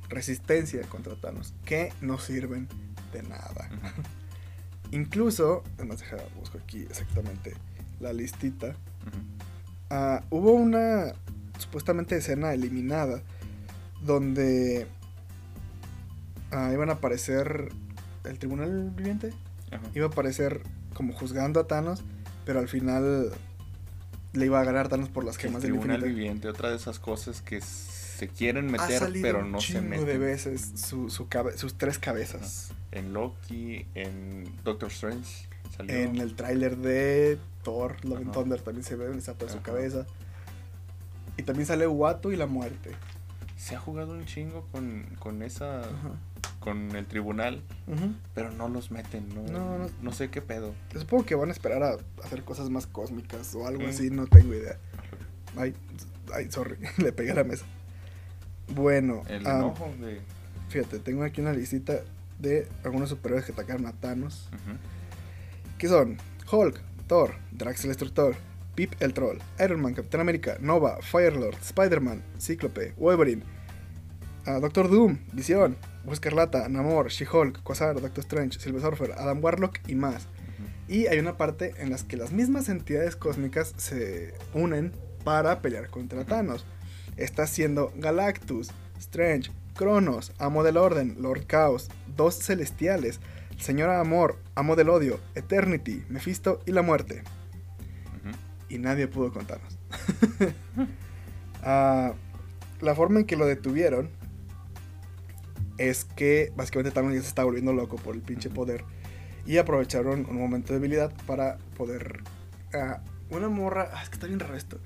resistencia contra Thanos que no sirven de nada. Incluso, además deja, busco aquí exactamente la listita. Ah, hubo una supuestamente escena eliminada donde ah, iban a aparecer el tribunal viviente iba a aparecer como juzgando a Thanos, pero al final le iba a ganar Thanos por las gemas del infinito. viviente, otra de esas cosas que se quieren meter, pero un no se meten. de veces su, su cabe- sus tres cabezas. En Loki, en Doctor Strange. Salió. En el tráiler de Thor, Love and. Thunder también se ve donde está su cabeza. Y también sale Watu y la muerte. Se ha jugado un chingo con, con esa. Ajá. Con el tribunal, pero no los meten, no, No, no. no sé qué pedo. Supongo que van a esperar a hacer cosas más cósmicas o algo Mm. así, no tengo idea. Ay, ay, sorry, le pegué a la mesa. Bueno, El enojo de. fíjate, tengo aquí una listita de algunos superhéroes que atacaron a Thanos. Que son Hulk, Thor, Drax el Destructor, Pip el Troll, Iron Man, Capitán América, Nova, Firelord, Spider-Man, Cíclope, Wolverine, ah, Doctor Doom, Visión, Escarlata, Namor, She-Hulk, Quasar, Doctor Strange, Silver Surfer, Adam Warlock y más. Y hay una parte en las que las mismas entidades cósmicas se unen para pelear contra. Thanos. Está siendo Galactus, Strange, Cronos, Amo del Orden, Lord Chaos, dos celestiales, Señora Amor, Amo del Odio, Eternity, Mephisto y la Muerte. Y nadie pudo contarnos. Ah, la forma en que lo detuvieron es que básicamente Thanos ya se está volviendo loco por el pinche poder. Y aprovecharon un momento de debilidad para poder... ah, una morra... ah, es que está bien raro esto.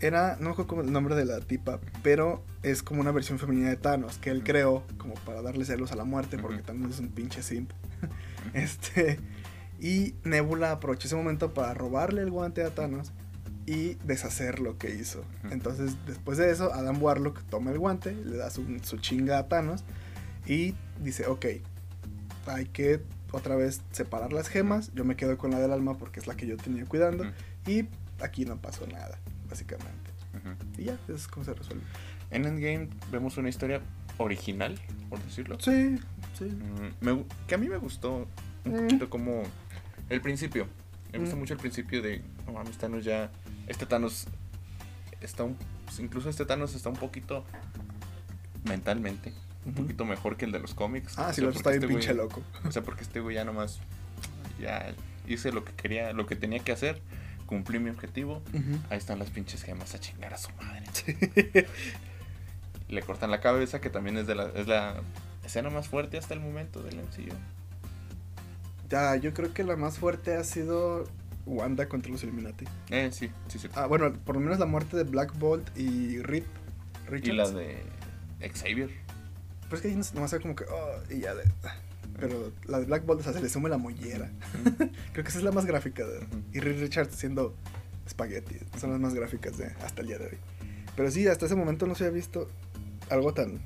Era, no me acuerdo cómo el nombre de la tipa, pero es como una versión femenina de Thanos que él creó como para darle celos a la muerte porque. Thanos es un pinche simp. Este, Y Nebula aprovechó ese momento para robarle el guante a Thanos y deshacer lo que hizo. Entonces, después de eso, Adam Warlock toma el guante, le da su, su chinga a Thanos y dice, ok, hay que otra vez separar las gemas, yo me quedo con la del alma porque es la que yo tenía cuidando y aquí no pasó nada, básicamente. Y ya, eso es como se resuelve. En Endgame vemos una historia original, por decirlo. Sí, sí. Mm, me que a mí me gustó un Mm. poquito como el principio. Me gusta Mm. mucho el principio de, no mames, Thanos ya, este Thanos está un, incluso este Thanos está un poquito mentalmente, un poquito mejor que el de los cómics. Ah, sí, lo está bien este pinche loco. O sea, porque este güey ya nomás, ya hice lo que quería, lo que tenía que hacer, cumplí mi objetivo. Ahí están las pinches gemas a chingar a su madre. Le cortan la cabeza, que también es de la, es la escena más fuerte hasta el momento del MCU. Ya, yo creo que la más fuerte ha sido Wanda contra los Illuminati. Eh, sí, sí, sí. Ah, bueno, por lo menos la muerte de Black Bolt y y Richards. la de Xavier. Pero es que ahí nomás era como que, oh, y ya de... Pero la de Black Bolt, o sea, se le suma la mollera. Creo que esa es la más gráfica. De. Y Reed Richards haciendo espagueti. Son las más gráficas de hasta el día de hoy. Pero sí, hasta ese momento no se había visto algo tan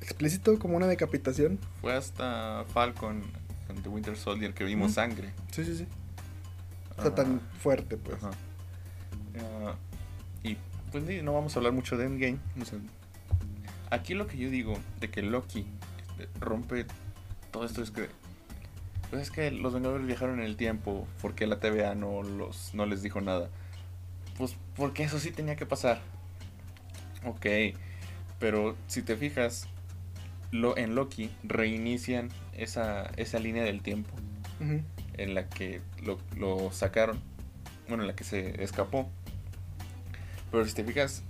explícito como una decapitación. Fue hasta Falcon con The Winter Soldier que vimos sangre. Sí, sí, sí. O sea, tan fuerte, pues. ajá. Y pues no vamos a hablar mucho de Endgame. o sea, aquí lo que yo digo de que Loki este, rompe todo esto es que pues es que los Vengadores viajaron en el tiempo, porque la TVA no los no les dijo nada. Pues porque eso sí tenía que pasar. Ok, pero si te fijas, lo, en Loki reinician esa, esa línea del tiempo Ujú. En la que lo, lo sacaron, bueno, en la que se escapó. Pero si te fijas,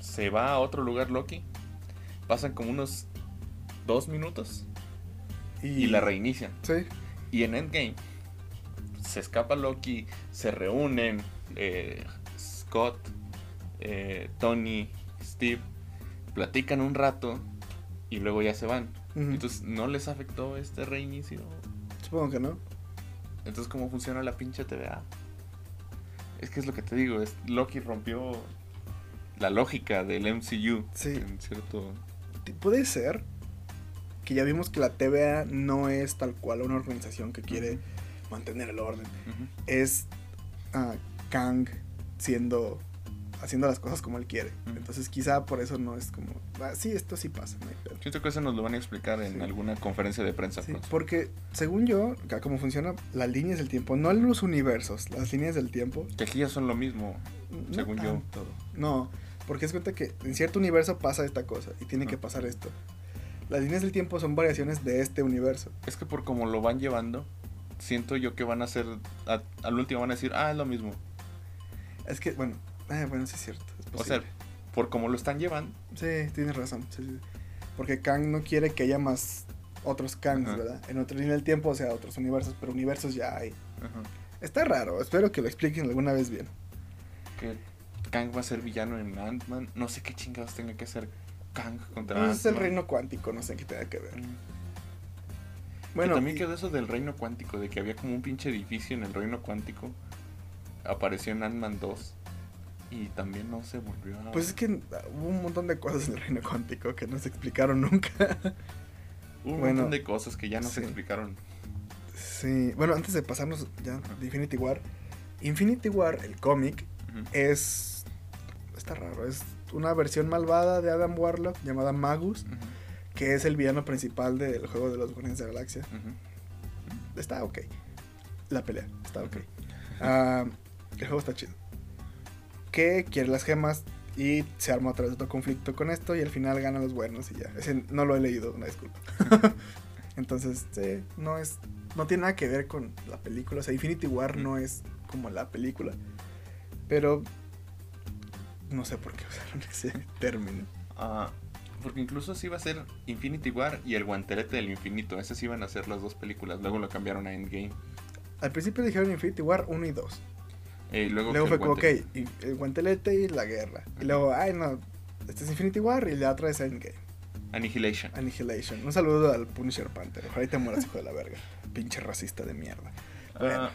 se va a otro lugar Loki, pasan como unos dos minutos y, la reinician. Sí. Y en Endgame se escapa Loki, se reúnen eh, Scott, eh, Tony, Steve, platican un rato y luego ya se van. Entonces, ¿no les afectó este reinicio? Supongo que no. Entonces, ¿cómo funciona la pinche TVA? Es que es lo que te digo, es Loki rompió la lógica del MCU. Sí. En cierto... Puede ser que ya vimos que la TVA no es tal cual una organización que quiere mantener el orden. Es ah, Kang siendo haciendo las cosas como él quiere. Ujú. Entonces quizá por eso no es como, ah, sí, esto sí pasa. no hay pedo". Siento que eso nos lo van a explicar en Sí. alguna conferencia de prensa Sí, porque según yo, cómo funciona las líneas del tiempo, no los universos, las líneas del tiempo. Que aquí ya son lo mismo. no Según yo. tanto. No, porque es cuenta que en cierto universo pasa esta cosa y tiene que pasar esto. Las líneas del tiempo son variaciones de este universo. Es que por como lo van llevando, siento yo que van a ser... al último van a decir, ah, es lo mismo. Es que, bueno, ah, bueno, sí es cierto. es O sea, por como lo están llevando. Sí, tienes razón. sí, sí. Porque Kang no quiere que haya más otros Kangs, Ajá. ¿verdad? En otra línea del tiempo, o sea, otros universos, pero universos ya hay. Ajá. Está raro, espero que lo expliquen alguna vez bien. Que Kang va a ser villano en Ant-Man. No sé qué chingados tenga que hacer Kang contra Pero es el Ant-Man. reino cuántico, no sé qué tenga que ver. Mm. Bueno, que también y- quedó eso del reino cuántico, de que había como un pinche edificio en el reino cuántico. Apareció en Ant-Man 2. Y también no se volvió a... pues es que hubo un montón de cosas en el reino cuántico que no se explicaron nunca. Hubo un bueno, montón de cosas que ya no se explicaron. sí, bueno, antes de pasarnos ya de Infinity War, Infinity War, el cómic, es. Está raro, es una versión malvada de Adam Warlock llamada Magus, que es el villano principal del juego de los Guardianes de la Galaxia. Está ok. La pelea, está ok. Ah, el juego está chido. Que quiere las gemas y se arma otra vez otro conflicto con esto y al final ganan los buenos y ya. Ese no lo he leído, una disculpa. Entonces, sí, no es. No tiene nada que ver con la película. O sea, Infinity War Mm. no es como la película. Pero. No sé por qué usaron ese término. Ah, porque incluso sí iba a ser Infinity War y el guantelete del infinito. Esas iban a ser las dos películas. Luego lo cambiaron a Endgame. Al principio dijeron Infinity War 1 y 2. Eh, luego fue como, ok, y- el guantelete y la guerra. Y luego, ay no, este es Infinity War y la otra es Endgame. Annihilation. Annihilation. Un saludo al Punisher Panther. Ojalá y te mueras, hijo de la verga. Pinche racista de mierda. Ah,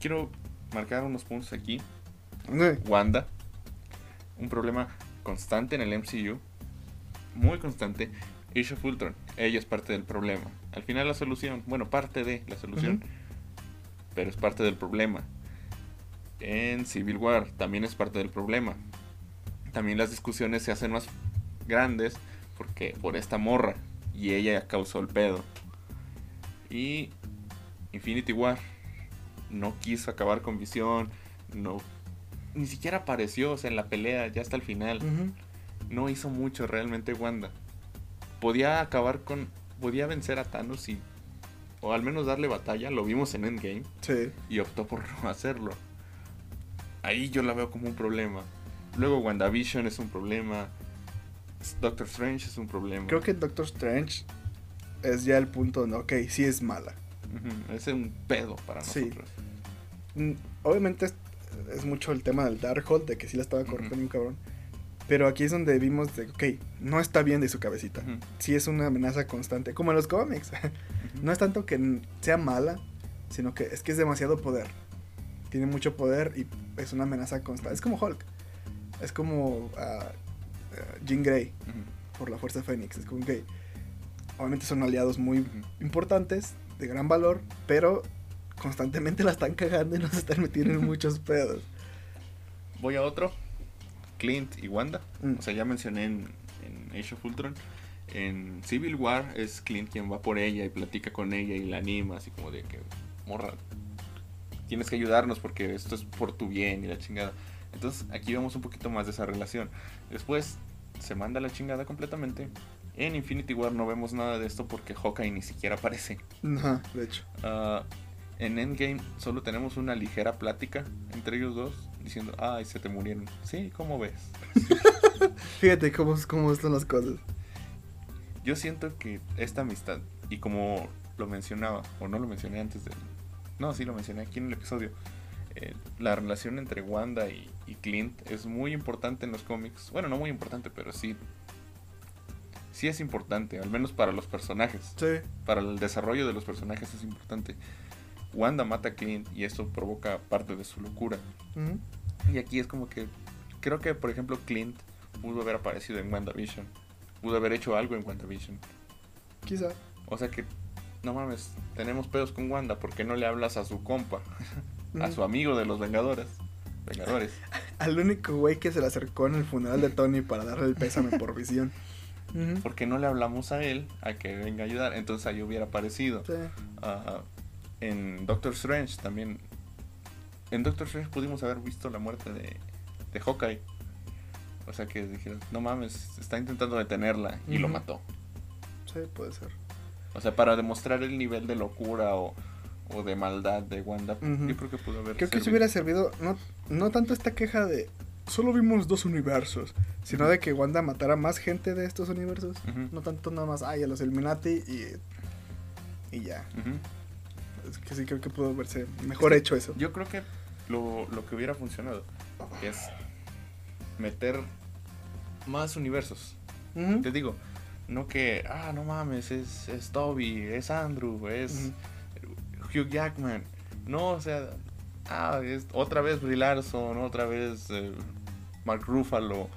quiero marcar unos puntos aquí. Bueno. Wanda. Un problema constante en el MCU. Muy constante. Age of Ultron. Ella es parte del problema. Al final la solución. Bueno, parte de la solución. Pero es parte del problema. En Civil War también es parte del problema. También las discusiones se hacen más grandes porque por esta morra. Y ella causó el pedo. Y Infinity War no quiso acabar con Visión. No. Ni siquiera apareció, o sea, en la pelea, ya hasta el final. No hizo mucho realmente Wanda. Podía acabar con. Podía vencer a Thanos y. O al menos darle batalla. Lo vimos en Endgame. Sí. Y optó por no hacerlo. Ahí yo la veo como un problema. Luego WandaVision es un problema. Doctor Strange es un problema. Creo que Doctor Strange es ya el punto donde, ok, sí es mala. Es un pedo para Sí. nosotros. Mm, Obviamente es, es mucho el tema del Darkhold, de que sí la estaba corriendo un cabrón. Pero aquí es donde vimos de, ok, no está bien de su cabecita. Ujú. Sí es una amenaza constante, como en los cómics. no es tanto que sea mala, sino que es que es demasiado poder. Tiene mucho poder y es una amenaza constante. Es como Hulk. Es como ah, ah, Jean Grey por la Fuerza Fénix. Es como que obviamente son aliados muy importantes, de gran valor, pero constantemente la están cagando y nos están metiendo en muchos pedos. Voy a otro. Clint y Wanda. Mm. O sea, ya mencioné en, en Age of Ultron. En Civil War es Clint quien va por ella y platica con ella y la anima, así como de que, morra, tienes que ayudarnos porque esto es por tu bien y la chingada. Entonces aquí vemos un poquito más de esa relación. Después se manda la chingada completamente. En Infinity War no vemos nada de esto porque Hawkeye ni siquiera aparece. Ajá, de hecho. Ah, en Endgame solo tenemos una ligera plática entre ellos dos diciendo, ay, se te murieron. Sí, ¿cómo ves? Fíjate cómo, cómo están las cosas. Yo siento que esta amistad, y como lo mencionaba, o no lo mencioné antes de... No, sí lo mencioné aquí en el episodio. eh, la relación entre Wanda y, y Clint es muy importante en los cómics. Bueno, no muy importante, pero sí... Sí es importante, al menos para los personajes. Sí. Para el desarrollo de los personajes es importante. Wanda mata a Clint y esto provoca parte de su locura. Y aquí es como que creo que por ejemplo Clint pudo haber aparecido en WandaVision. Pudo haber hecho algo en WandaVision. Quizá. O sea que no mames, tenemos pedos con Wanda, ¿por qué no le hablas a su compa? A su amigo de los Vengadores. Vengadores. Al único güey que se le acercó en el funeral de Tony para darle el pésame por visión. ¿Por qué no le hablamos a él a que venga a ayudar? Entonces ahí hubiera aparecido. Sí. En Doctor Strange también. En Doctor Strange pudimos haber visto la muerte de, de Hawkeye. O sea que dijeron, no mames, está intentando detenerla y lo mató. Sí, puede ser. O sea, para demostrar el nivel de locura o, o de maldad de Wanda, yo creo que pudo haber Creo que si hubiera servido, no, no tanto esta queja de solo vimos dos universos, sino de que Wanda matara más gente de estos universos. No tanto nada más, ay, a los Illuminati y, y ya. Es que sí creo que pudo verse mejor Es hecho eso. Yo creo que lo, lo que hubiera funcionado es meter más universos. Te digo, no que, ah, no mames, es, es Toby, es Andrew, es Hugh Jackman. No, o sea, ah, es otra vez Brie Larson, otra vez eh, Mark Ruffalo.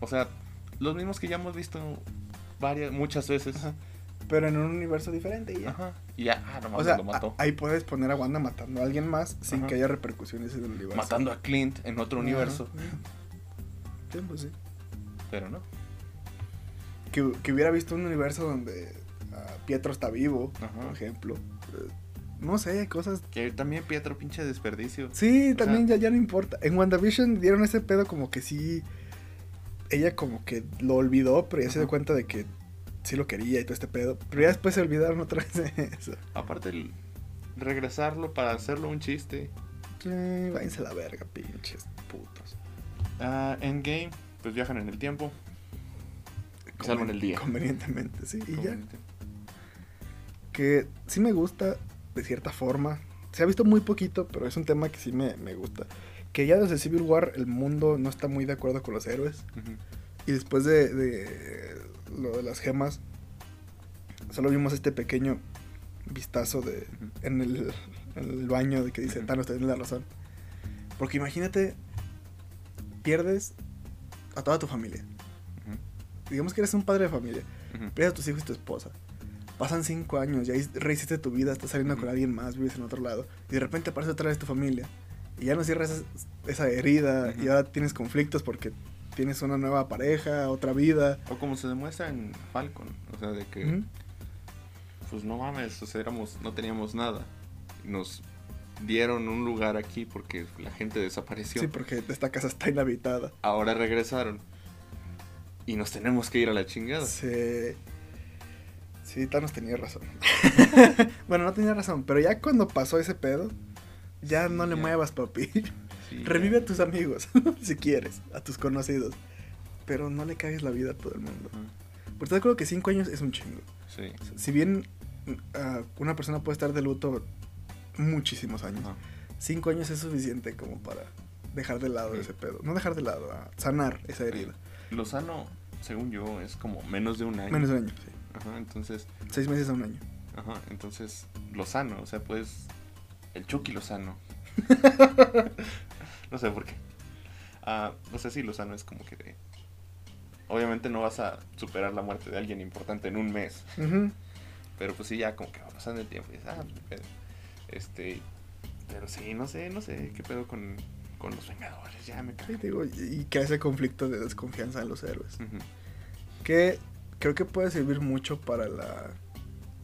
O sea, los mismos que ya hemos visto varias, muchas veces. Ajá. Pero en un universo diferente y ya. Ajá. Y ya, ah, no O mames, sea, lo mató. ahí puedes poner a Wanda matando a alguien más sin Ajá. que haya repercusiones en el universo. Matando a Clint en otro universo. Sí, pues sí. Pero no. Que, que hubiera visto un universo donde ah, Pietro está vivo, Ajá. por ejemplo. Eh, No sé, cosas Que también Pietro, pinche desperdicio. Sí, O también sea- ya, ya no importa. En WandaVision dieron ese pedo como que sí. Ella como que lo olvidó, pero ya se dio cuenta de que sí lo quería y todo este pedo. Pero ya después se olvidaron otra vez de eso. Aparte, el regresarlo para hacerlo un chiste. Sí, váyanse a la verga, pinches putos. Ah, Endgame, pues viajan en el tiempo. Salvan el día. Convenientemente, sí. Y ya. Que sí me gusta, de cierta forma. Se ha visto muy poquito, pero es un tema que sí me, me gusta. Que ya desde Civil War el mundo no está muy de acuerdo con los héroes. Ujú. Y después de, de lo de las gemas, solo vimos este pequeño vistazo de Ujú. en el, en el baño de que dice. Thanos, tienes la razón. Porque imagínate, pierdes a toda tu familia. Digamos que eres un padre de familia. Pierdes a tus hijos y tu esposa. Pasan cinco años, ya rehiciste tu vida, estás saliendo con alguien más, vives en otro lado. Y de repente aparece otra vez tu familia. Y ya no cierras esa, esa herida. Y Ujú. ahora tienes conflictos porque tienes una nueva pareja, otra vida. O como se demuestra en Falcon, o sea, de que, pues no mames, o sea, éramos, no teníamos nada. Y nos dieron un lugar aquí porque la gente desapareció. Sí, porque esta casa está inhabitada. Ahora regresaron. Y nos tenemos que ir a la chingada. Sí. Sí, Thanos tenía razón. bueno, no tenía razón, pero ya cuando pasó ese pedo, ya no le ya. muevas, papi. Sí, Revive ya. a tus amigos, si quieres, a tus conocidos. Pero no le cagues la vida a todo el mundo. Porque de acuerdo que cinco años es un chingo. Sí. Si bien ah, una persona puede estar de luto muchísimos años, cinco años es suficiente como para dejar de lado Sí. ese pedo. No dejar de lado, a sanar esa herida. Lozano, según yo, es como menos de un año. Menos de un año, sí. Ajá, entonces, Seis meses a un año. ajá, entonces, Lozano, o sea, pues, el Chucky Lozano. no sé por qué. Ah, no sé si Lozano es como que de... Obviamente no vas a superar la muerte de alguien importante en un mes, pero pues sí, ya como que va pasando el tiempo y dices, ah, pues. Este, pero sí, no sé, no sé qué pedo con, con los Vengadores, ya me Sí, te digo, y que ese conflicto de desconfianza en los héroes. Que creo que puede servir mucho para la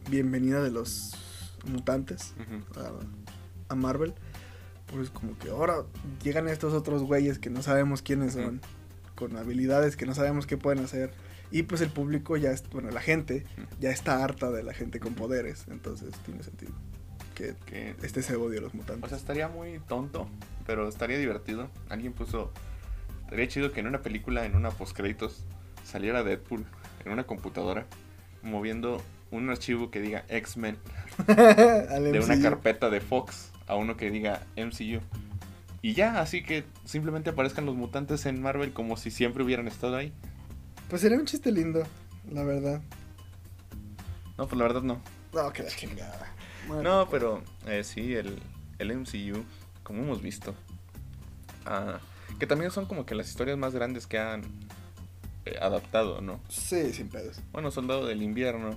bienvenida de los mutantes a, a Marvel. Pues como que ahora llegan estos otros güeyes que no sabemos quiénes son, con habilidades que no sabemos qué pueden hacer. Y pues el público ya, bueno, la gente ya está harta de la gente con poderes. Entonces tiene sentido que Que este ese odio a los mutantes. O sea, estaría muy tonto, pero estaría divertido. Alguien puso. Estaría chido que en una película, en una postcréditos, saliera Deadpool en una computadora moviendo un archivo que diga X-Men de una carpeta de Fox a uno que diga MCU. Y ya, así que simplemente aparezcan los mutantes en Marvel como si siempre hubieran estado ahí. Pues sería un chiste lindo, la verdad. No, pues la verdad no. No, que la chingada. Bueno, No, pero eh, sí, el, el MCU, como hemos visto, ah, que también son como que las historias más grandes que han eh, adaptado, ¿no? Sí, sin pedos. Bueno, Soldado del Invierno,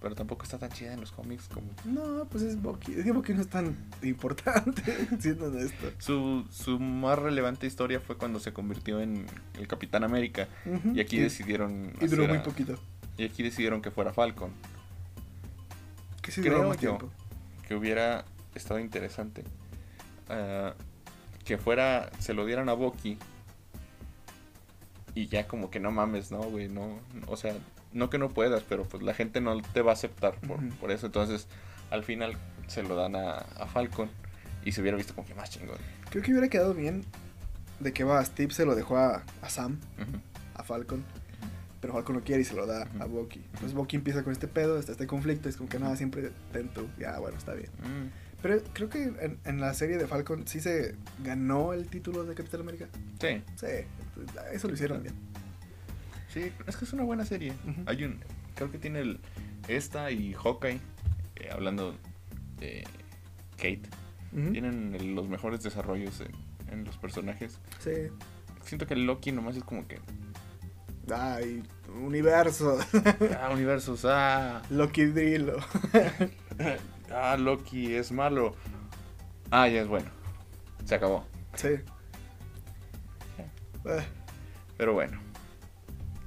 pero tampoco está tan chida en los cómics como... No, pues es Bucky. Es que Bucky no es tan importante, siendo honesto. Su, su más relevante historia fue cuando se convirtió en el Capitán América y aquí decidieron... Y duró muy a- poquito. Y aquí decidieron que fuera Falcon, Que sí Creo duró más yo. tiempo. que hubiera estado interesante. Ah, que fuera, se lo dieran a Bucky y ya como que no mames, no, güey, no, o sea, no que no puedas, pero pues la gente no te va a aceptar por, eso, entonces al final se lo dan a, a Falcon y se hubiera visto como que más chingón. Creo que hubiera quedado bien de que va, Steve se lo dejó a, a Sam, a Falcon. Pero Falcon no quiere y se lo da a. Bucky. Entonces Bucky empieza con este pedo, está este conflicto. Es como que nada, siempre tento. Ya, bueno, está bien. Pero creo que en, en la serie de Falcon sí se ganó el título de Capitán América. sí, Sí, eso lo hicieron bien. sí, es que es una buena serie. Hay un, creo que tiene el, esta y Hawkeye, eh, hablando de Kate, tienen el- los mejores desarrollos en, en los personajes. Sí. Siento que Loki nomás es como que. Ay, universo. Ah, universos, ah. Loki Drillo. Ah, Loki es malo. Ah, ya es bueno. Se acabó. Sí. Eh, Pero bueno.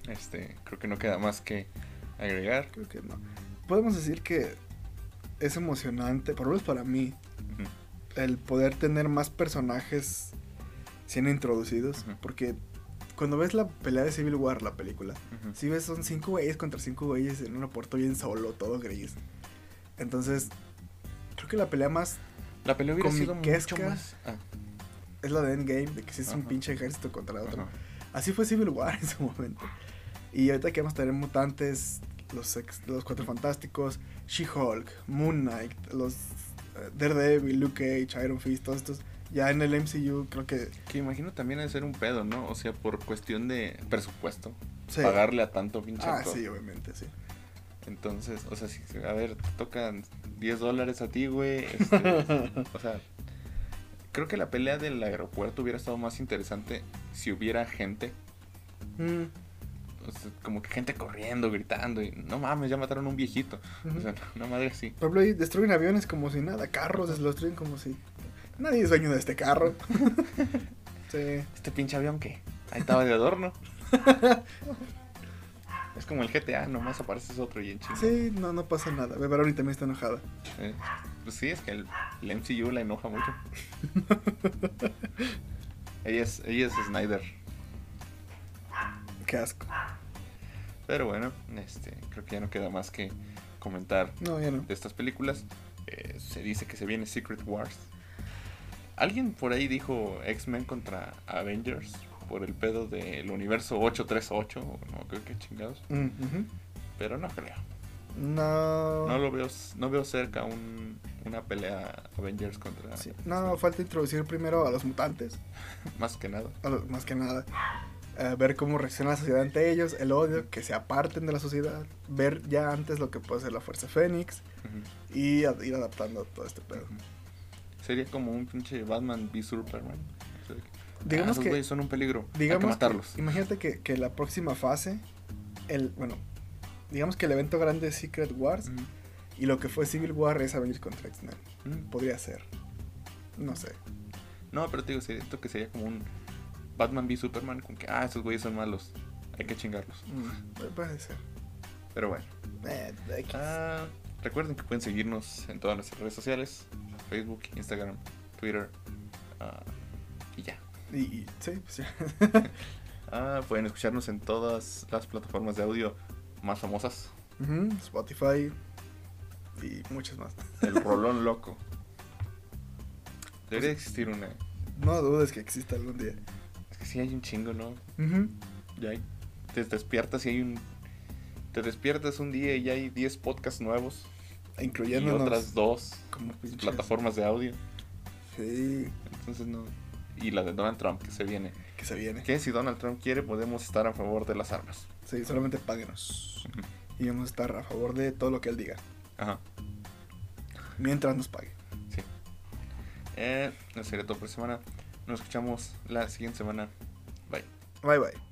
Este, creo que no queda más que agregar. creo que no. Podemos decir que es emocionante, por lo menos para mí, el poder tener más personajes siendo introducidos. Porque cuando ves la pelea de Civil War, la película, si ves son cinco güeyes contra cinco güeyes en un puerto bien solo, todo gris. Entonces, que la pelea más La pelea hubiera sido mucho más. Ah, es la de Endgame, de que si es un pinche ejército contra otro. ajá. Así fue Civil War en su momento. Y ahorita que vamos a tener mutantes, los, ex- los cuatro fantásticos, She-Hulk, Moon Knight, los eh, Daredevil, Luke Cage, Iron Fist, todos estos. Ya en el MCU creo que Que imagino también ha de ser un pedo, ¿no? O sea, por cuestión de presupuesto. Sí. pagarle a tanto pinche Ah, actor. sí, obviamente, sí. Entonces, o sea, si, a ver, te tocan 10 dólares a ti, güey. este, o sea, creo que la pelea del aeropuerto hubiera estado más interesante si hubiera gente. Mm, o sea, como que gente corriendo, gritando. Y no mames, ya mataron a un viejito. O sea, una madre así. Por ejemplo, ahí destruyen aviones como si nada, carros los destruyen como si... Nadie es dueño de este carro. sí. Este pinche avión que ahí estaba de adorno. es como el GTA, nomás apareces otro y en chinga. Sí, no, no pasa nada. Bebaroni también está enojada. Eh, pues sí, es que el, el MCU la enoja mucho. ella, es, ella es Snyder. Qué asco. Pero bueno, este, creo que ya no queda más que comentar No, ya no. de estas películas. Eh, se dice que se viene Secret Wars. Alguien por ahí dijo X-Men contra Avengers por el pedo del universo 838, o no creo que chingados, pero no creo. No. No lo veo, no veo cerca un, una pelea Avengers contra Sí. No, falta introducir primero a los mutantes. más que nada. los- más que nada. eh, ver cómo reacciona la sociedad ante ellos, el odio, que se aparten de la sociedad. Ver ya antes lo que puede ser la Fuerza Fénix. Y a- ir adaptando todo este pedo. Sería como un pinche Batman v Superman. Ah, Digamos esos que- güeyes son un peligro. Hay que Digamos que, matarlos. imagínate que, que la próxima fase, el, bueno, digamos que el evento grande es Secret Wars y lo que fue Civil War es Avengers contra X-Men. Podría ser. No sé. No, pero te digo, siento que sería como un Batman v Superman con que, ah, esos güeyes son malos. Hay que chingarlos. Mm, pu- puede ser. Pero bueno. Eh. Ah, recuerden que pueden seguirnos en todas nuestras redes sociales. Facebook, Instagram, Twitter. ah, y ya. Y, y- sí, pues ya. Ah, pueden escucharnos en todas las plataformas de audio más famosas. Spotify y muchas más. El Rolón Loco. Debería existir una. No dudes que exista algún día. Es que sí hay un chingo, ¿no? Ya hay. Te despiertas y hay un. Te despiertas un día y ya hay 10 podcasts nuevos. Y Incluyéndonos otras dos como plataformas de audio. Sí, Entonces no. Y la de Donald Trump que se viene. que se viene. Que si Donald Trump quiere, podemos estar a favor de las armas. Sí, solamente páguenos. Y vamos a estar a favor de todo lo que él diga. Ajá. Mientras nos pague. Sí. Eh, sería todo por semana. Nos escuchamos la siguiente semana. Bye. Bye bye.